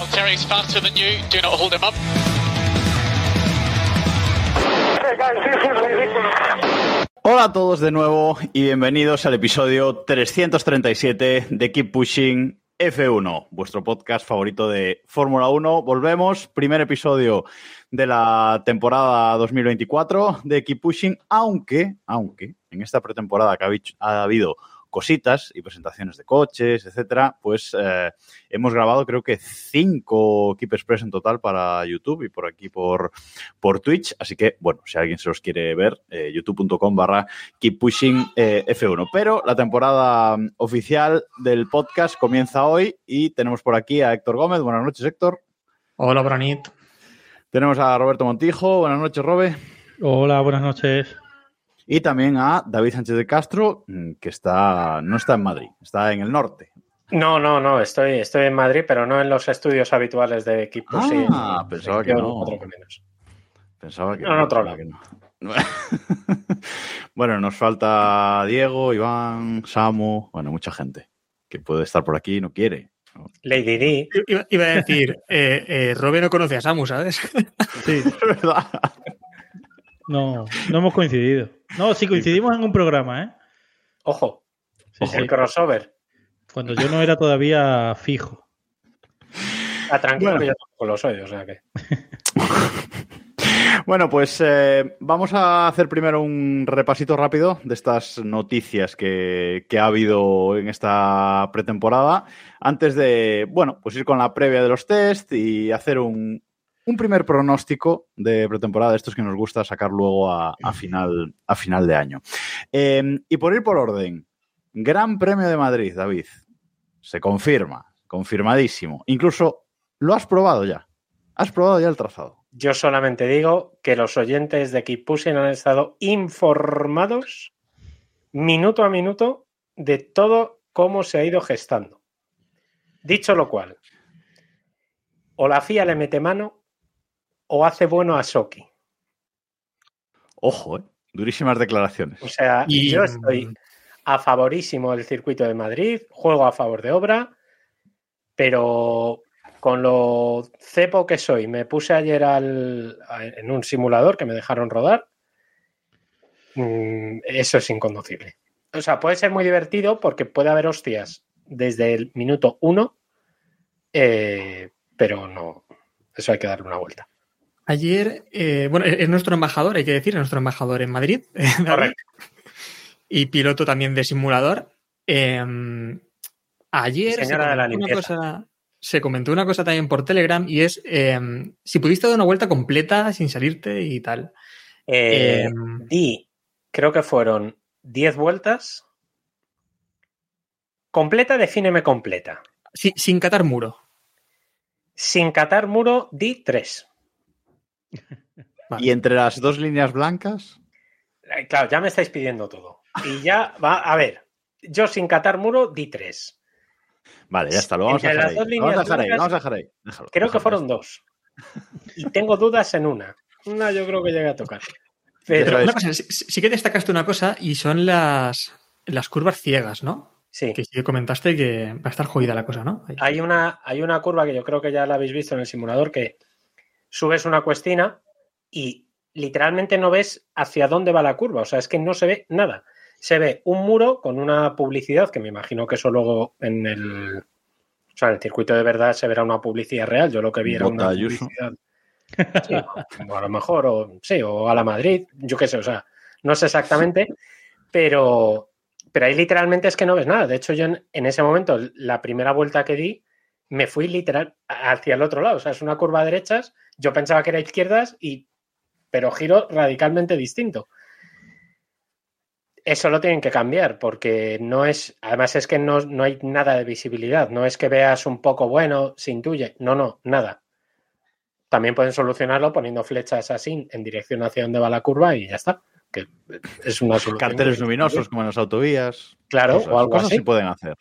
Faster than you. Do not hold him up. Hola a todos de nuevo y bienvenidos al episodio 337 de Keep Pushing F1, vuestro podcast favorito de Fórmula 1. Volvemos, primer episodio de la temporada 2024 de Keep Pushing, aunque, aunque en esta pretemporada que ha habido cositas y presentaciones de coches, etcétera, pues eh, hemos grabado creo que cinco Keep Express en total para YouTube y por aquí por, por Twitch. Así que, bueno, si alguien se los quiere ver, eh, youtube.com barra Keep Pushing eh, F1. Pero la temporada oficial del podcast comienza hoy y tenemos por aquí a Héctor Gómez. Buenas noches, Héctor. Hola, Branit. Tenemos a Roberto Montijo. Buenas noches, Robe. Hola, buenas noches. Y también a David Sánchez de Castro, mm, que está, no está en Madrid, está en el norte. No, no, no, estoy, estoy en Madrid, pero no en los estudios habituales de equipo. Ah, pensaba que no. otro que menos. Pensaba que No, en otro lado. que no. bueno, nos falta Diego, Iván, Samu, bueno, mucha gente que puede estar por aquí y no quiere. Lady D. Iba, iba a decir, eh, eh, Robe no conoce a Samu, ¿sabes? Sí, Es verdad. no, no hemos coincidido. No, sí coincidimos en un programa, ¿eh? Ojo, Sí, sí, el crossover. Cuando yo no era todavía fijo. Ah, tranquilo, Bueno. que yo tampoco lo soy, o sea que. Bueno, pues eh, vamos a hacer primero un repasito rápido de estas noticias que, que ha habido en esta pretemporada, antes de, bueno, pues ir con la previa de los test y hacer un, un primer pronóstico de pretemporada, de estos que nos gusta sacar luego a, a final, a final de año. Eh, y por ir por orden, Gran Premio de Madrid, David, se confirma, confirmadísimo. Incluso lo has probado ya, has probado ya el trazado. Yo solamente digo que los oyentes de Keep Pushing han estado informados minuto a minuto de todo cómo se ha ido gestando. Dicho lo cual, o la FIA le mete mano o hace bueno a Soki. Ojo, ¿eh? durísimas declaraciones. O sea, Y- yo estoy a favorísimo del circuito de Madrid, juego a favor de obra, pero con lo cepo que soy, me puse ayer al, a- en un simulador que me dejaron rodar. Mm, Eso es inconducible. O sea, puede ser muy divertido porque puede haber hostias desde el minuto uno, eh, pero no, eso hay que darle una vuelta. Ayer, eh, bueno, es es nuestro embajador, hay que decir, es nuestro embajador en Madrid. Correcto. Y piloto también de simulador. Eh, ayer se Señora de la comentó, una cosa, se comentó una cosa también por Telegram y es eh, si pudiste dar una vuelta completa sin salirte y tal. Eh, Eh, di, creo que fueron 10 vueltas. Completa, defíneme completa. si- sin catar muro. Sin catar muro, di 3. Vale. Y entre las dos líneas blancas, Claro, ya me estáis pidiendo todo. Y ya va, a ver, yo sin catar muro, di 3. vale, ya está, lo vamos a dejar ahí. Lo Vamos a dejar ahí, vamos a dejar ahí. Déjalo, Creo que fueron dos. Y tengo dudas en una. Una yo creo que llegué a tocar. Pero. Una cosa, sí, sí que destacaste una cosa y son las, las curvas ciegas, ¿no? sí, Que sí que comentaste que va a estar jodida la cosa, ¿no? Ahí. hay una, hay una curva que yo creo que ya la habéis visto en el simulador que subes una cuestina y literalmente no ves hacia dónde va la curva. O sea, es que no se ve nada. Se ve un muro con una publicidad que me imagino que eso luego en el, o sea, en el circuito de verdad se verá una publicidad real. Yo lo que vi era una publicidad. Sí, o a lo mejor, o sí, o a la Madrid, yo qué sé, o sea, no sé exactamente, pero, pero ahí literalmente es que no ves nada. De hecho, yo en, en ese momento, la primera vuelta que di, me fui literal hacia el otro lado. O sea, es una curva a derechas, yo pensaba que era izquierdas, y, pero giro radicalmente distinto. Eso lo tienen que cambiar porque no es, además es que no, no hay nada de visibilidad, no es que veas un poco bueno, se intuye, no, no, nada. también pueden solucionarlo poniendo flechas así en dirección hacia donde va la curva y ya está. Que es una solución. Carteles luminosos como en las autovías. Claro, Cosas- o algo cosas así. sí pueden hacer.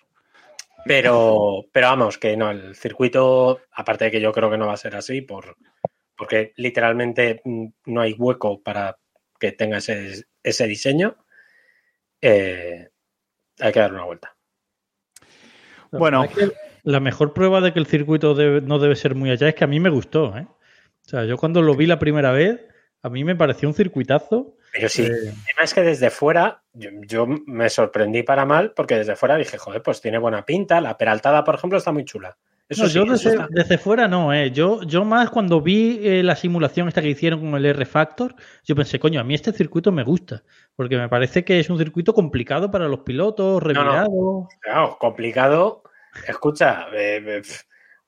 Pero, pero vamos, que no, el circuito, aparte de que yo creo que no va a ser así, por, porque literalmente mm, no hay hueco para que tenga ese, ese diseño, eh, hay que darle una vuelta. Bueno. La mejor prueba de que el circuito debe- no debe ser muy allá es que a mí me gustó. ¿eh? O sea, yo cuando lo vi la primera vez, a mí me pareció un circuitazo. Pero sí, Eh, el tema es que desde fuera, yo, yo me sorprendí para mal, porque desde fuera dije, joder, pues tiene buena pinta. La peraltada, por ejemplo, está muy chula. Eso no, sí, yo desde, está- desde fuera no, ¿eh? Yo, yo más cuando vi eh, la simulación esta que hicieron con el R-Factor, yo pensé, coño, a mí este circuito me gusta, porque me parece que es un circuito complicado para los pilotos, no. revirado. Claro, complicado. Escucha, eh,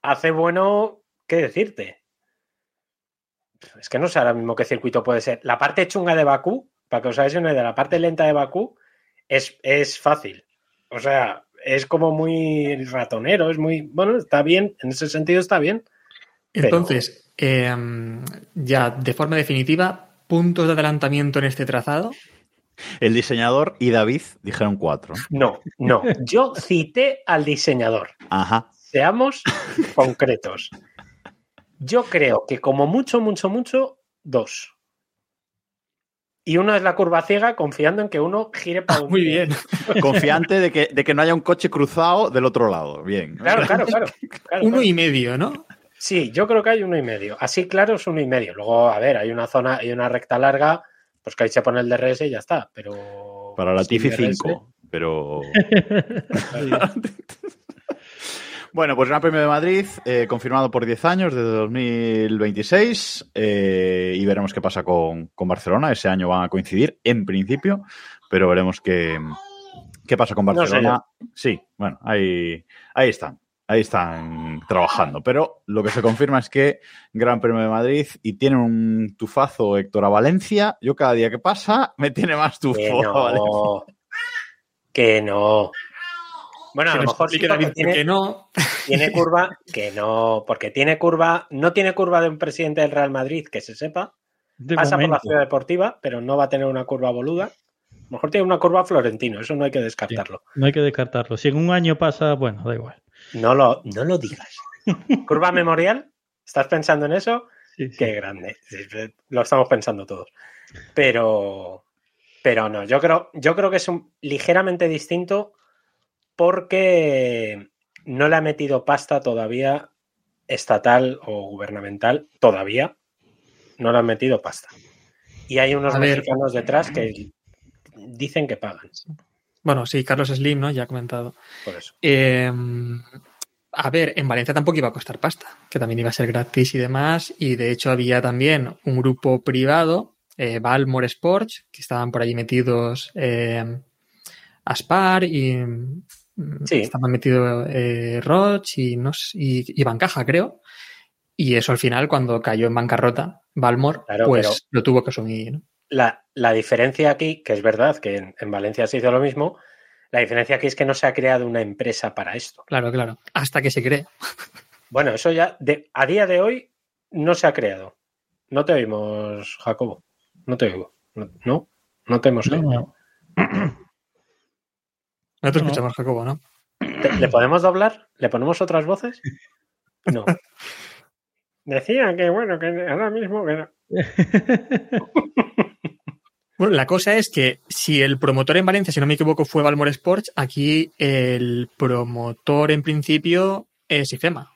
hace bueno, ¿qué decirte? Es que no sé ahora mismo qué circuito puede ser. La parte chunga de Bakú, para que os hagáis una idea, la parte lenta de Bakú es, es fácil. O sea, es como muy ratonero, es muy. Bueno, está bien, en ese sentido está bien. Pero- Entonces, eh, ya de forma definitiva, puntos de adelantamiento en este trazado. El diseñador y David dijeron cuatro. No, no. Yo cité al diseñador. Ajá. Seamos concretos. Yo creo que como mucho, mucho, mucho, dos. Y uno es la curva ciega confiando en que uno gire para un Muy bien. Confiante de que, de que no haya un coche cruzado del otro lado. Bien. Claro, claro, claro. claro, Uno claro. y medio, ¿no? Sí, yo creo que hay uno y medio. Así claro es uno y medio. Luego, a ver, hay una zona, hay una recta larga, pues que ahí se pone el DRS y ya está. Pero. Para la Tifi DRS, 5. Pero. Bueno, pues Gran Premio de Madrid, eh, confirmado por 10 años, desde 2026, eh, y veremos qué pasa con, con Barcelona. Ese año van a coincidir, en principio, pero veremos qué, qué pasa con No sé Barcelona. sí, bueno, ahí, ahí están, ahí están trabajando. Pero lo que se confirma es que Gran Premio de Madrid y tiene un tufazo Héctor a Valencia. Yo cada día que pasa me tiene más tufo Que a Valencia. no. Que no. Bueno, a lo mejor sí, tiene, que no. Tiene curva, que no, porque tiene curva, no tiene curva de un presidente del Real Madrid, que se sepa. De Pasa por la ciudad deportiva, pero no va a tener una curva boluda. A lo mejor tiene una curva florentino, eso no hay que descartarlo. No hay que descartarlo. Si en un año pasa, bueno, da igual. No lo, no lo digas. curva memorial, ¿estás pensando en eso? Sí, sí. Qué grande. Lo estamos pensando todos. Pero, pero no, yo creo, yo creo que es un, ligeramente distinto porque no le ha metido pasta todavía estatal o gubernamental, todavía no le han metido pasta. Y hay unos mexicanos detrás que dicen que pagan. Bueno, sí, Carlos Slim, ¿no? Ya ha comentado. Por eso. Eh, a ver, en Valencia tampoco iba a costar pasta, que también iba a ser gratis y demás. Y de hecho había también un grupo privado, eh, Balmore Sports, que estaban por allí metidos eh, Aspar y Sí. estaban metidos eh, Roche y, no sé, y, y Bancaja, creo. Y eso al final, cuando cayó en bancarrota, Balmore, Claro, pues lo tuvo que asumir. ¿no? La, la diferencia aquí, que es verdad que en, en Valencia se hizo lo mismo, la diferencia aquí es que no se ha creado una empresa para esto. Claro, claro. Hasta que se cree. Bueno, eso ya de, a día de hoy no se ha creado. No te oímos, Jacobo. No te oigo. No, no, no te hemos oído. no. No te No. escuchamos, Jacobo, ¿no? ¿Te- ¿Le podemos doblar? ¿Le ponemos otras voces? No. Decía que bueno, que ahora mismo que no. Bueno, la cosa es que si el promotor en Valencia, si no me equivoco, fue Balmore Sports, aquí el promotor en principio es IFEMA.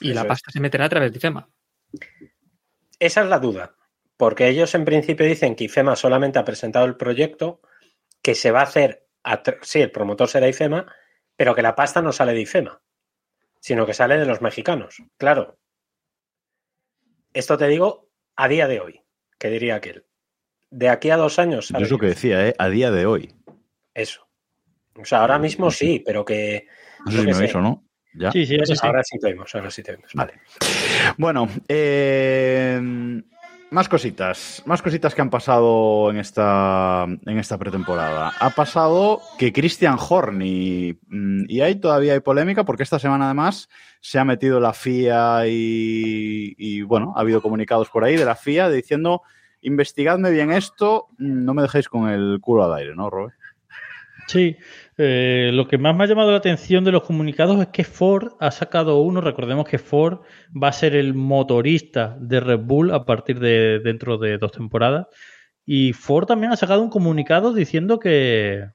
Y Eso la es. pasta se meterá a través de IFEMA. Esa es la duda. Porque ellos en principio dicen que IFEMA solamente ha presentado el proyecto, que se va a hacer. Sí, el promotor será IFEMA, pero que la pasta no sale de IFEMA, sino que sale de los mexicanos. Claro. Esto te digo a día de hoy, que diría aquel. De aquí a dos años Yo sale es lo que decía, ¿eh? A día de hoy. eso. O sea, ahora mismo sí, pero que. No sé si qué me sé. veis o no. Ya. Sí, sí, ahora sí. Ahora sí te oímos, ahora sí te. Vale. Bueno, eh, más cositas, más cositas que han pasado en esta, en esta pretemporada. Ha pasado que Christian Horny, mm, y ahí todavía hay polémica porque esta semana además se ha metido la FIA y, y, bueno, ha habido comunicados por ahí de la FIA diciendo investigadme bien esto, mm, no me dejéis con el culo al aire, ¿no, Robert? Sí, eh, lo que más me ha llamado la atención de los comunicados es que Ford ha sacado uno. Recordemos que Ford va a ser el motorista de Red Bull a partir de dentro de dos temporadas. Y Ford también ha sacado un comunicado diciendo que,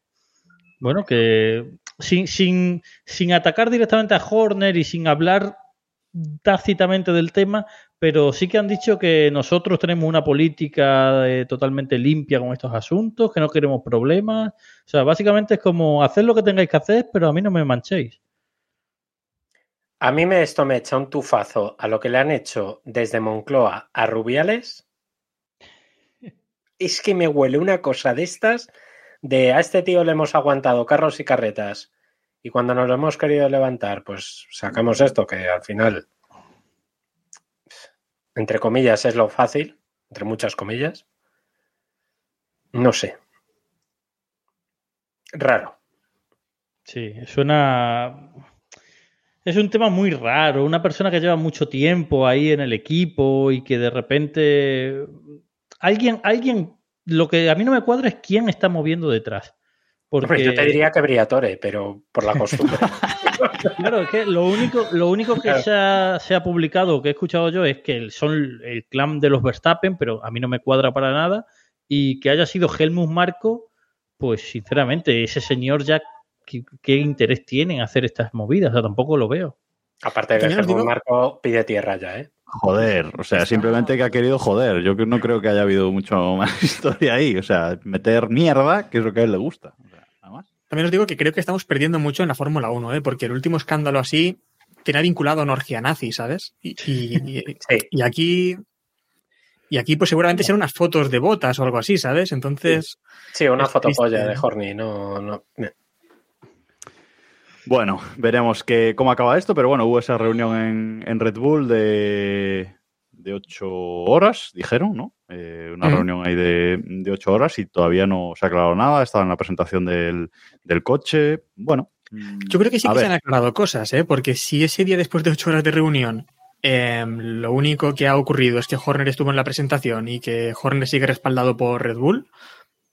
bueno, que sin, sin, sin atacar directamente a Horner y sin hablar tácitamente del tema, pero sí que han dicho que nosotros tenemos una política eh, totalmente limpia con estos asuntos, que no queremos problemas. O sea, básicamente es como hacer lo que tengáis que hacer, pero a mí no me manchéis. A mí me, esto me echa un tufazo a lo que le han hecho desde Moncloa a Rubiales. Es que me huele una cosa de estas, de a este tío le hemos aguantado carros y carretas y cuando nos lo hemos querido levantar, pues sacamos esto que al final entre comillas, es lo fácil, entre muchas comillas. No sé. Raro. Sí, suena. Es un tema muy raro. Una persona que lleva mucho tiempo ahí en el equipo y que de repente. Alguien, alguien. Lo que a mí no me cuadra es quién está moviendo detrás. Porque... yo te diría que Briatore, pero por la costumbre. Claro, es que lo único, lo único que se ha, se ha, publicado, que he escuchado yo, es que son el clan de los Verstappen, pero a mí no me cuadra para nada. Y que haya sido Helmut Marco, pues sinceramente, ese señor ya, ¿qué, interés tiene en hacer estas movidas? O sea, tampoco lo veo. Aparte de que Helmut Marco pide tierra ya, ¿eh? Joder, o sea, simplemente que ha querido joder. Yo no creo que haya habido mucho más historia ahí. O sea, meter mierda, que es lo que a él le gusta. También os digo que creo que estamos perdiendo mucho en la Fórmula 1, ¿eh? porque el último escándalo así tenía vinculado a una orgía nazi, ¿sabes? Y, y, aquí. Y aquí, pues seguramente serán unas fotos de botas o algo así, ¿sabes? Entonces. Sí, una fotopolla de Horny, no, no. Bueno, veremos que, cómo acaba esto, pero bueno, hubo esa reunión en, en Red Bull de, de ocho horas, dijeron, ¿no? Eh, una reunión ahí de, de, ocho horas y todavía no se ha aclarado nada. Estaba en la presentación del, del coche. Bueno. Yo creo que sí que se han aclarado cosas, ¿eh? Porque si ese día después de ocho horas de reunión eh, lo único que ha ocurrido es que Horner estuvo en la presentación y que Horner sigue respaldado por Red Bull,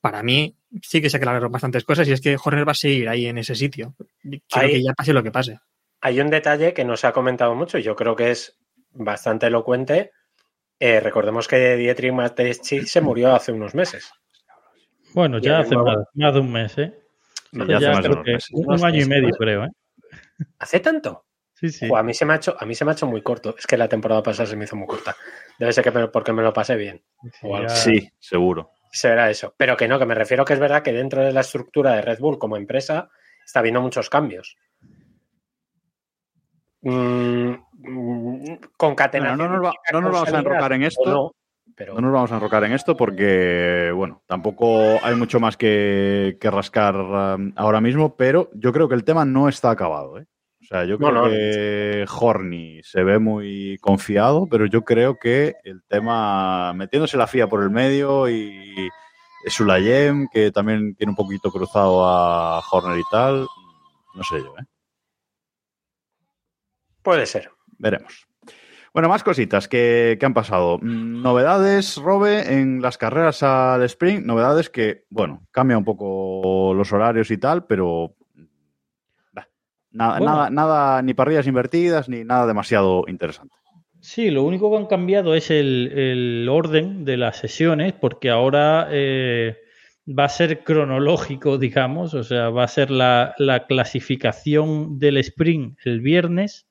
para mí sí que se aclararon bastantes cosas y es que Horner va a seguir ahí en ese sitio. Quiero que ya pase lo que pase. Hay un detalle que no se ha comentado mucho y yo creo que es bastante elocuente eh, recordemos que Dietrich Mateschitz se murió hace unos meses. Bueno, ya hace más, de un mes, ¿eh? ya, hace más de un, mes. un año y medio, creo, ¿eh? ¿Hace tanto? Sí, sí. a, mí se me ha hecho, a mí se me ha hecho muy corto. Es que la temporada pasada se me hizo muy corta. Debe ser que porque me lo pasé bien. Sí, seguro. Será eso. Pero que no, que me refiero que es verdad que dentro de la estructura de Red Bull como empresa está habiendo muchos cambios. Mm, concatenación. no, nos no, nos vamos a enrocar en esto. No, pero... no nos vamos a enrocar en esto porque, bueno, tampoco hay mucho más que, rascar um, ahora mismo, pero yo creo que el tema no está acabado. ¿eh? O sea, yo creo que Horny se ve muy confiado, pero yo creo que el tema, metiéndose la FIA por el medio y Sulayem, que también tiene un poquito cruzado a Horner y tal, no sé yo, ¿eh? Puede ser. Veremos. Bueno, más cositas que, han pasado. Mm, novedades, Robe, en las carreras al sprint. Novedades que, bueno, cambia un poco los horarios y tal, pero nada, nada, nada, ni parrillas invertidas, ni nada demasiado interesante. Sí, lo único que han cambiado es el, orden de las sesiones, porque ahora eh, va a ser cronológico, digamos, o sea, va a ser la, la clasificación del sprint el viernes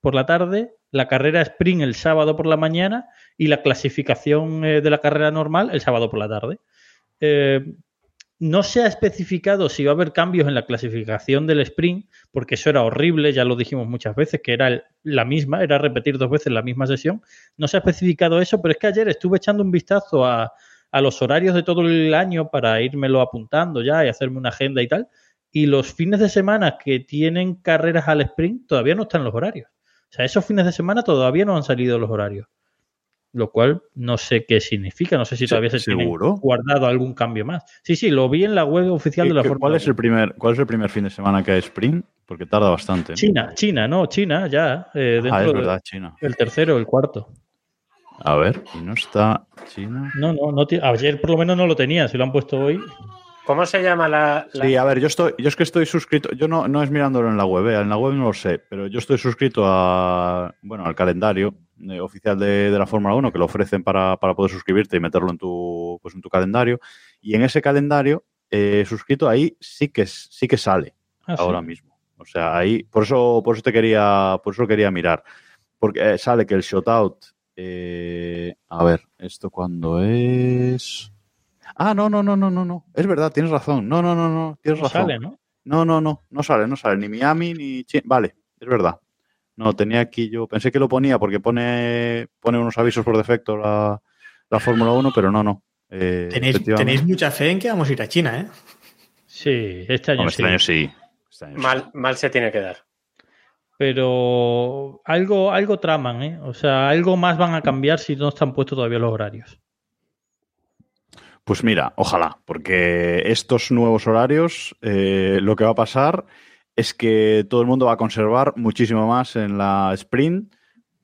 por la tarde, la carrera sprint el sábado por la mañana y la clasificación eh, de la carrera normal el sábado por la tarde. Eh, no se ha especificado si va a haber cambios en la clasificación del sprint, porque eso era horrible, ya lo dijimos muchas veces, que era la misma, era repetir dos veces la misma sesión. No se ha especificado eso, pero es que ayer estuve echando un vistazo a, los horarios de todo el año para irmelo apuntando ya y hacerme una agenda y tal. Y los fines de semana que tienen carreras al sprint todavía no están los horarios. O sea, esos fines de semana todavía no han salido los horarios. lo cual no sé qué significa, no sé si todavía se tiene guardado algún cambio más. Sí, sí, lo vi en la web oficial de la ¿Qué- Fórmula ¿Cuál es, 1. el primer, ¿Cuál es el primer fin de semana que hay sprint? Porque tarda bastante. ¿no? China, China, no, China, ya. eh, Ah, es de- verdad, China. el tercero el cuarto. A ver, y no está China. No, no, no ayer por lo menos no lo tenía, si lo han puesto hoy. ¿Cómo se llama la, la- Sí, a ver, yo estoy, yo es que estoy suscrito, yo no, no es mirándolo en la web, eh, en la web no lo sé, pero yo estoy suscrito a, bueno, al calendario eh, oficial de, de la Fórmula 1 que lo ofrecen para, para poder suscribirte y meterlo en tu, pues en tu calendario. Y en ese calendario, eh, suscrito ahí sí que, sí que sale Ah, sí. ahora mismo. O sea, ahí, por eso, por eso te quería, por eso lo quería mirar. Porque eh, sale que el shootout, eh, a ver, ¿esto cuándo es? Ah, no, no, no, no, no, no. Es verdad, tienes razón. No, no, no, no, tienes No razón. sale, ¿no? No, no, no, no sale, no sale. Ni Miami ni Chi- Vale, es verdad. No, tenía aquí yo. Pensé que lo ponía porque pone, pone unos avisos por defecto la, la Fórmula 1, pero no, no. Eh, Tenéis, mucha fe en que vamos a ir a China, ¿eh? Sí, este año Hombre, sí. este año sí. Este año sí. mal, mal se tiene que dar? Pero algo, algo traman, ¿eh? O sea, algo más van a cambiar si no están puestos todavía los horarios. Pues mira, ojalá, porque estos nuevos horarios, eh, lo que va a pasar es que todo el mundo va a conservar muchísimo más en la sprint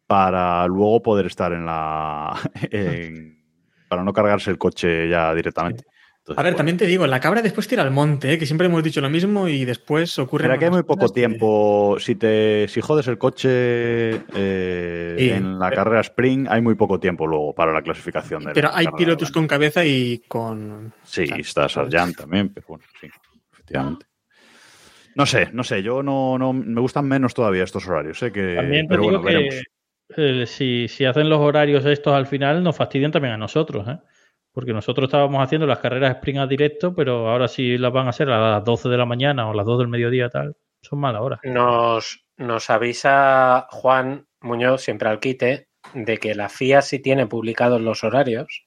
para luego poder estar en la. para no cargarse el coche ya directamente. Entonces, A ver, bueno, también te digo, la cabra después tira al monte, ¿eh? que siempre hemos dicho lo mismo y después ocurre. Pero aquí hay muy poco tiempo. Si te si jodes el coche eh, Sí, en la pero- carrera sprint, hay muy poco tiempo luego para la clasificación. De Pero la hay pilotos con cabeza y con. Sí, o sea, está Sargent también, pero bueno, sí, efectivamente. No sé, no sé, yo no, no me gustan menos todavía estos horarios, sé que También te pero digo bueno, que veremos. eh, si, si hacen los horarios estos al final, nos fastidian también a nosotros, ¿eh? Porque nosotros estábamos haciendo las carreras sprint a directo, pero ahora sí las van a hacer a las 12 de la mañana o las 2 del mediodía, tal. Son malas horas. Nos, nos avisa Juan Muñoz, siempre al quite, de que la FIA sí tiene publicados los horarios.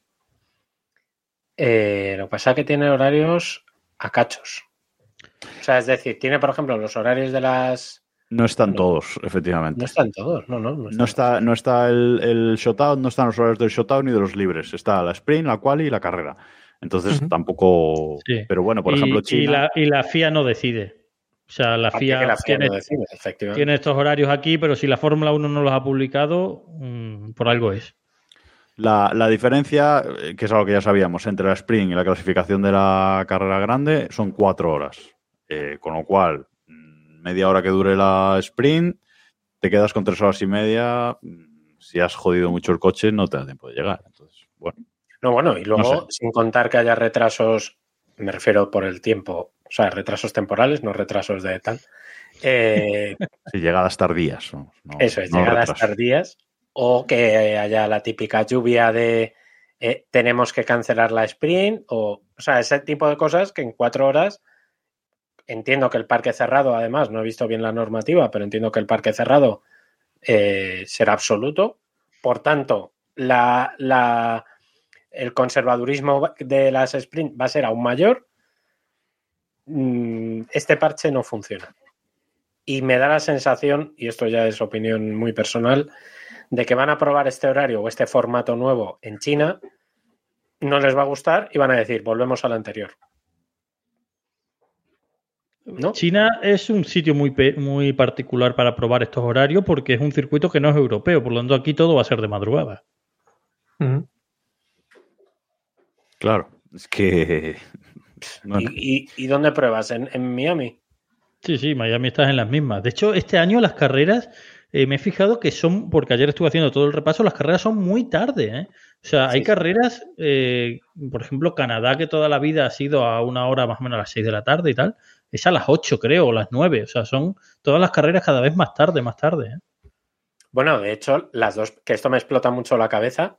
Eh, lo que pasa es que tiene horarios a cachos. O sea, es decir, tiene, por ejemplo, los horarios de las. No están todos, efectivamente. No están todos, no, no. No están. No está, no está el, el shootout, no están los horarios del shootout ni de los libres. Está la sprint, la quali y la carrera. Entonces tampoco. Sí. Pero bueno, por y, ejemplo, y China. la, y la FIA no decide. O sea, la FIA, la FIA tiene, lo decide, efectivamente. tiene estos horarios aquí, pero si la Fórmula 1 no los ha publicado, mm, por algo es. La, la diferencia, eh, que es algo que ya sabíamos, entre la sprint y la clasificación de la carrera grande son cuatro horas. Eh, con lo cual, media hora que dure la sprint, te quedas con tres horas y media. Si has jodido mucho el coche, no te da tiempo de llegar. Entonces, bueno. No, bueno, y luego, No sé. sin contar que haya retrasos, me refiero por el tiempo, o sea, retrasos temporales, no retrasos de tal. Eh, Si llegadas tardías. eso es, no llegadas retrasos. tardías, o que haya la típica lluvia de eh, tenemos que cancelar la sprint, o, o sea, ese tipo de cosas que en cuatro horas. Entiendo que el parque cerrado, además, no he visto bien la normativa, pero entiendo que el parque cerrado eh, será absoluto. Por tanto, el conservadurismo de las sprint va a ser aún mayor. Mm, Este parche no funciona. Y me da la sensación, y esto ya es opinión muy personal, de que van a probar este horario o este formato nuevo en China, no les va a gustar y van a decir, volvemos al anterior. ¿No? China es un sitio muy, muy particular para probar estos horarios porque es un circuito que no es europeo, por lo tanto aquí todo va a ser de madrugada. Claro, es que. bueno, ¿Y, y- y dónde pruebas? ¿En, en Miami? Sí, sí, Miami estás en las mismas. De hecho, este año las carreras, eh, me he fijado que son, porque ayer estuve haciendo todo el repaso, las carreras son muy tarde. ¿eh? O sea, hay Sí. carreras, eh, por ejemplo, Canadá, que toda la vida ha sido a una hora más o menos a las 6 de la tarde y tal, es a las 8 creo, o las 9. O sea, son todas las carreras cada vez más tarde, más tarde. ¿eh? Bueno, de hecho, las dos, que esto me explota mucho la cabeza,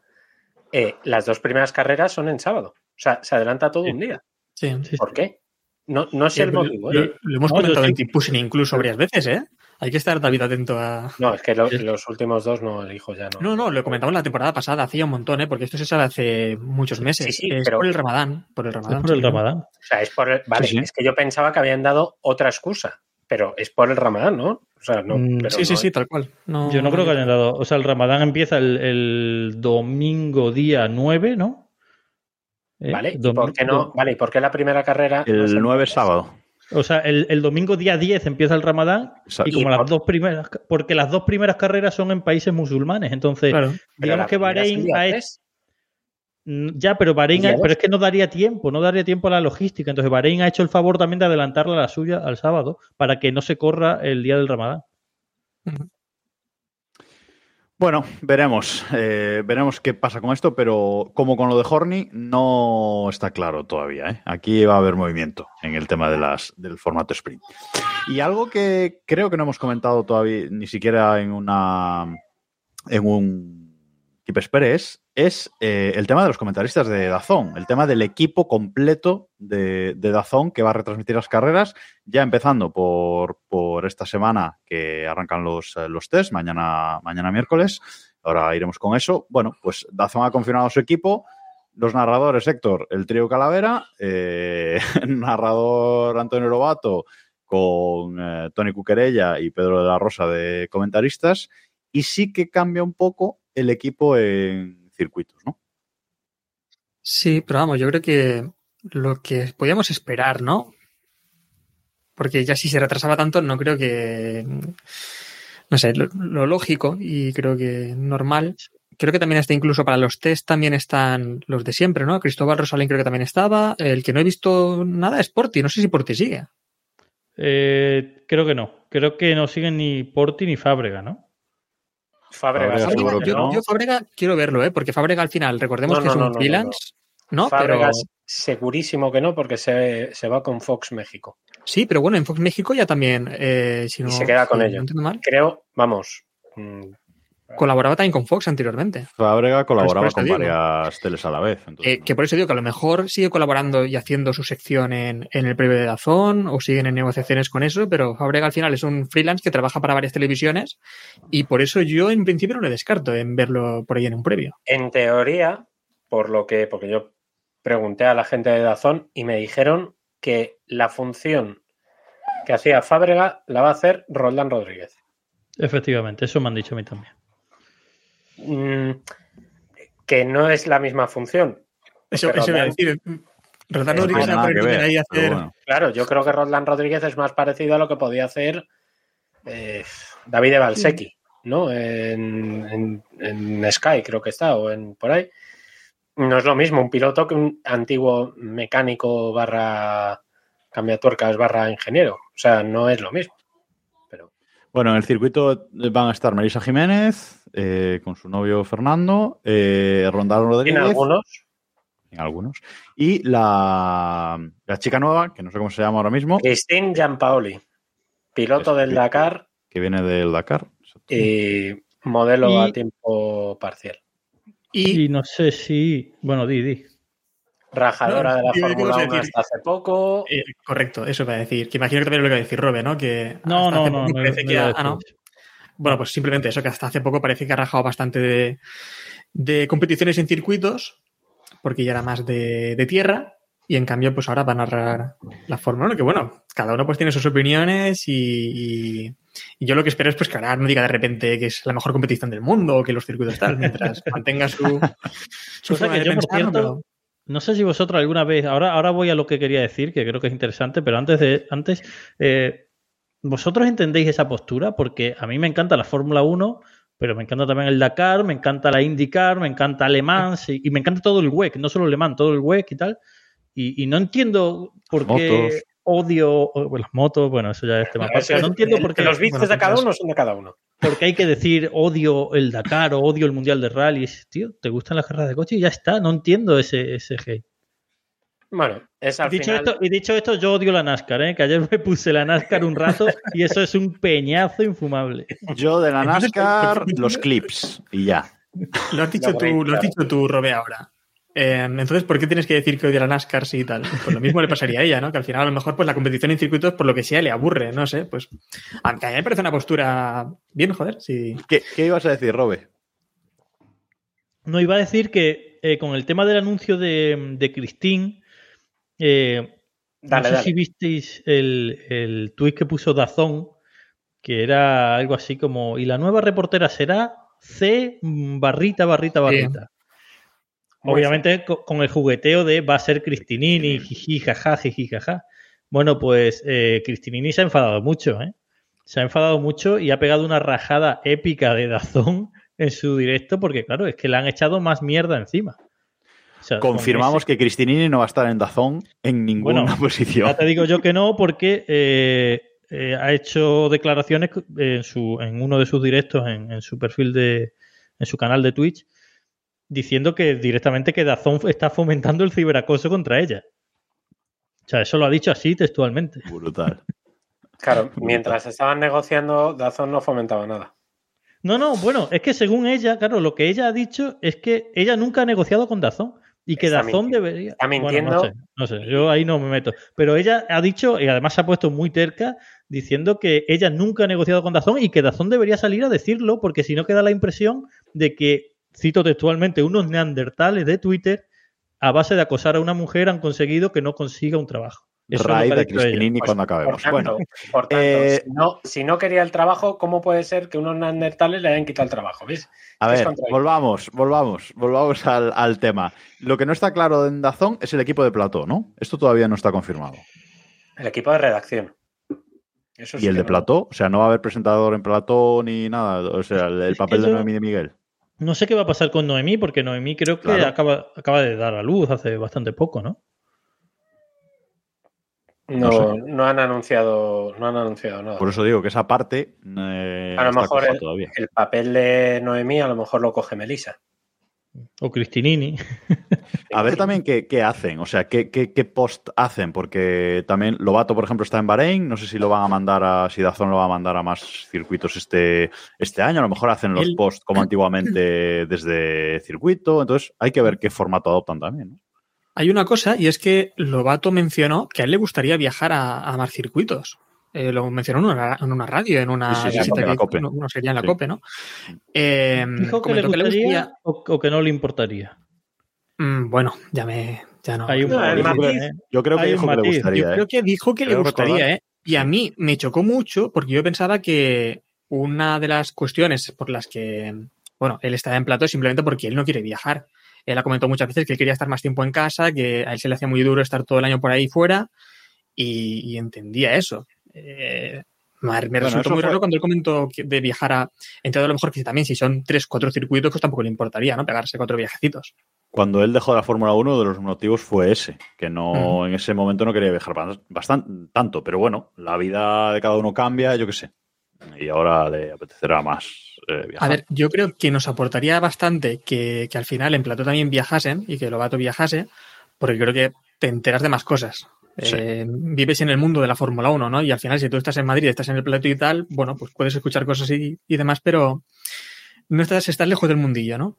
eh, las dos primeras carreras son en sábado. O sea, se adelanta todo Sí. un día. Sí. Sí, ¿Por qué? No, no sé el motivo. lo- ¿eh? lo hemos No, comentado sí. en Team Pushing incluso varias veces, ¿eh? Hay que estar, David, atento a. No, es que lo- los últimos dos no elijo ya. No, No, no, lo comentamos la temporada pasada, hacía un montón, ¿eh? Porque esto se sabe hace muchos meses. Sí, sí, es pero- por el Ramadán. Por el Es Ramadán. por el. Ramadán. O sea, es por. Vale, Sí, sí. es que yo pensaba que habían dado otra excusa. pero es por el Ramadán, ¿no? O sea, no. Mm, pero Sí, sí, no sí, es- tal cual. No- Yo no creo que hayan dado. O sea, el Ramadán empieza el, el domingo día 9, ¿no? ¿Eh? Vale, ¿y por qué no? Vale, ¿y por qué la primera carrera? no es El 9 viernes? sábado. O sea, el, el domingo día 10 empieza el Ramadán Exacto. y como Y las por- dos primeras. Porque las dos primeras carreras son en países musulmanes. Entonces, Claro. Digamos que es Bahrein día ha hecho. tres. Mm, Ya, pero Bahrein, pero es que no daría tiempo, no daría tiempo a la logística. Entonces Bahrein ha hecho el favor también de adelantarla a la suya al sábado para que no se corra el día del Ramadán. Bueno, veremos. eh, veremos qué pasa con esto, pero como con lo de Horny, no está claro todavía. ¿eh? Aquí va a haber movimiento en el tema de las, del formato sprint. Y algo que creo que no hemos comentado todavía, ni siquiera en una en un Keep Express, es eh, el tema de los comentaristas de Dazón, el tema del equipo completo de, de Dazón que va a retransmitir las carreras, ya empezando por, por esta semana que arrancan los, eh, los test, mañana, mañana miércoles. Ahora iremos con eso. Bueno, pues Dazón ha confirmado su equipo. Los narradores, Héctor, el trío Calavera, eh, narrador Antonio Lobato con Tony Cuquerella y Pedro de la Rosa de comentaristas. Y sí que cambia un poco el equipo en circuitos, ¿no? Sí, pero vamos, yo creo que lo que podíamos esperar, ¿no? Porque ya si se retrasaba tanto, no creo que. No sé, lo, lo lógico y creo que normal. Creo que también está incluso para los test, también están los de siempre, ¿no? Cristóbal Rosalín creo que también estaba. El que no he visto nada es Porti, no sé si Porti sigue. Eh, creo que no. Creo que no siguen ni Porti ni Fábrega, ¿no? Que yo, no. yo Fábrega quiero verlo, ¿eh? Porque Fábrega al final, recordemos No, que no, es no, un no, no, freelance, ¿no? Pero Fábregas, segurísimo que no, porque se, se va con Fox México. sí, pero bueno, en Fox México ya también, eh, si no, se queda con si ello. no entiendo mal, Creo, vamos. Colaboraba también con Fox anteriormente. Fábrega colaboraba Pues con digo. varias teles a la vez. entonces, Eh, que por eso digo que a lo mejor sigue colaborando y haciendo su sección en, en el previo de Dazón o siguen en negociaciones con eso, pero Fabrega al final es un freelance que trabaja para varias televisiones y por eso yo en principio no le descarto en verlo por ahí en un previo. En teoría, por lo que, porque yo pregunté a la gente de Dazón y me dijeron que la función que hacía Fábrega la va a hacer Roldán Rodríguez. Efectivamente, eso me han dicho a mí también. Mm, que no es la misma función. Eso, iba a decir. Rodríguez ver, ahí hacer. bueno. Claro, yo creo que Roldán Rodríguez es más parecido a lo que podía hacer eh, David de ¿no? En, en- en Sky creo que está, o en por ahí. No es lo mismo un piloto que un antiguo mecánico barra cambiatuercas barra ingeniero. O sea, no es lo mismo. Bueno, en el circuito van a estar Marisa Jiménez eh, con su novio Fernando, eh, Rondán en Rodríguez. algunos, en algunos. Y la, la chica nueva, que no sé cómo se llama ahora mismo, Christine Giampaoli, piloto del Dakar que viene del Dakar. y modelo Y- a tiempo parcial. Y, Y no sé si. Bueno, di, di. Rajadora No, de la digo, ¿qué Fórmula vas a 1 decir? hasta hace poco. eh, correcto, eso va a decir. Que imagino que también lo que va a decir Robe, ¿no? Que No, no, no. parece no que ha- ah, no. Bueno, pues simplemente eso, que hasta hace poco parece que ha rajado bastante de, de competiciones en circuitos, porque ya era más de, de tierra, y en cambio, pues ahora va a narrar la Fórmula 1, que bueno, cada uno pues tiene sus opiniones y, y- y yo lo que espero es pues que ahora no diga de repente que es la mejor competición del mundo o que los circuitos tal, mientras mantenga su, su Cosa forma que de yo, por pensar, cierto, pero- No sé si vosotros alguna vez, ahora, ahora voy a lo que quería decir, que creo que es interesante, pero antes de, antes, eh, ¿vosotros entendéis esa postura? Porque a mí me encanta la Fórmula 1, pero me encanta también el Dakar, me encanta la IndyCar, me encanta Le Mans y, me encanta todo el WEC, no solo Le Mans, todo el WEC y tal. Y, no entiendo por qué. Odio o- las motos, bueno, eso ya es tema no entiendo por qué, Los bueno, de cada uno son de cada uno. por qué hay que decir odio el Dakar o odio el Mundial de Rallys. Tío, ¿te gustan las carreras de coche? Y ya está, no entiendo ese, ese hate. Bueno, es al dicho final. esto, y dicho esto, yo odio la NASCAR, ¿eh? que ayer me puse la NASCAR un rato y eso es un peñazo infumable. Yo de la NASCAR, los clips y ya. Lo has dicho tú, lo has dicho tú, Robe, ahora. Eh, entonces, ¿por qué tienes que decir que odia la NASCAR sí y tal? Pues lo mismo le pasaría a ella, ¿no? Que al final a lo mejor pues la competición en circuitos por lo que sea le aburre, no sé, pues aunque a mí me parece una postura bien, joder, sí. ¿Qué, qué ibas a decir, Robe? No, iba a decir que eh, con el tema del anuncio de, de Christine, eh, Dale, no sé dale. si visteis el, el tuit que puso Dazón, que era algo así como, y la nueva reportera será C barrita, barrita, barrita. Muy Obviamente co- con el jugueteo de va a ser Cristinini, jiji, jaja, jiji, jaja. Bueno, pues eh, Cristinini se ha enfadado mucho, ¿eh? Se ha enfadado mucho y ha pegado una rajada épica de Dazón en su directo porque, claro, es que le han echado más mierda encima. O sea, con Confirmamos ese- que Cristinini no va a estar en Dazón en ninguna Bueno, posición. Ya te digo yo que no, porque eh, eh, ha hecho declaraciones en, su, en uno de sus directos, en, en su perfil de, en su canal de Twitch, diciendo que directamente que Dazón está fomentando el ciberacoso contra ella. O sea, eso lo ha dicho así textualmente. Brutal. Claro, mientras estaban negociando, Dazón no fomentaba nada. No, no, bueno, es que según ella, claro, lo que ella ha dicho es que ella nunca ha negociado con Dazón y que Está Dazón mintiendo. debería. Está Bueno, mintiendo. no sé, no sé, yo ahí no me meto. Pero ella ha dicho, y además se ha puesto muy terca, diciendo que ella nunca ha negociado con Dazón y que Dazón debería salir a decirlo, porque si no queda la impresión de que, cito textualmente, unos neandertales de Twitter, a base de acosar a una mujer, han conseguido que no consiga un trabajo. Eso ha de. Cristinini Pues, cuando Por acabemos. tanto, Bueno, por tanto, eh, si, no, si no quería el trabajo, ¿cómo puede ser que unos neandertales le hayan quitado el trabajo? ¿Ves? a ver, volvamos, volvamos, volvamos al, al tema. Lo que no está claro en Dazón es el equipo de plató, ¿no? Esto todavía no está confirmado. El equipo de redacción. Eso sí ¿Y el de no. plató? O sea, no va a haber presentador en plató ni nada. O sea, el, el Es papel de Noemí de Miguel. No sé qué va a pasar con Noemí, porque Noemí creo que Claro. acaba, acaba de dar a luz hace bastante poco, ¿no? No, No no han anunciado, no han anunciado nada. Por eso digo que esa parte eh, A lo está mejor coja el- todavía. El papel de Noemí a lo mejor lo coge Melissa. O Cristinini. A ver también qué, qué hacen, o sea, qué, qué, qué post hacen, porque también Lobato, por ejemplo, está en Bahrein, no sé si lo van a mandar a, si Dazón lo va a mandar a más circuitos este, este año, a lo mejor hacen los posts como antiguamente desde circuito, entonces hay que ver qué formato adoptan también. ¿no? Hay una cosa, y es que Lobato mencionó que a él le gustaría viajar a, a más circuitos. Eh, lo mencionó en una, en una radio, en una Sí, sí, sí, visita en la que- COPE. no, no, sería en la Sí. COPE, ¿no? Eh, ¿Dijo que le gustaría, o, o que no le importaría? Mm, bueno, ya me. Ya no. Hay un No, el matiz, matiz- ¿eh? Yo creo que Hay dijo que le gustaría. Yo creo que dijo que le gustaría, recordar. ¿eh? Y a mí me chocó mucho porque yo pensaba que una de las cuestiones por las que, bueno, él estaba en plato es simplemente porque él no quiere viajar. Él ha comentado muchas veces que él quería estar más tiempo en casa, que a él se le hacía muy duro estar todo el año por ahí fuera y, y entendía eso. Eh, me, Bueno, resultó muy fue- raro cuando él comentó de viajar a... Entiendo a lo mejor que también si son tres, cuatro circuitos, pues tampoco le importaría, ¿no? Pegarse cuatro viajecitos. Cuando él dejó la Fórmula 1, de los motivos fue ese, que no en ese momento no quería viajar bastante, tanto, pero bueno, la vida de cada uno cambia, yo qué sé. Y ahora le apetecerá más eh, viajar. A ver, yo creo que nos aportaría bastante que, que al final en Plató también viajasen y que Lobato viajase, porque creo que te enteras de más cosas. Sí. Eh, vives en el mundo de la Fórmula 1, ¿no? Y al final, si tú estás en Madrid, estás en el Plató y tal, bueno, pues puedes escuchar cosas y, y demás, pero no estás, estás lejos del mundillo, ¿no?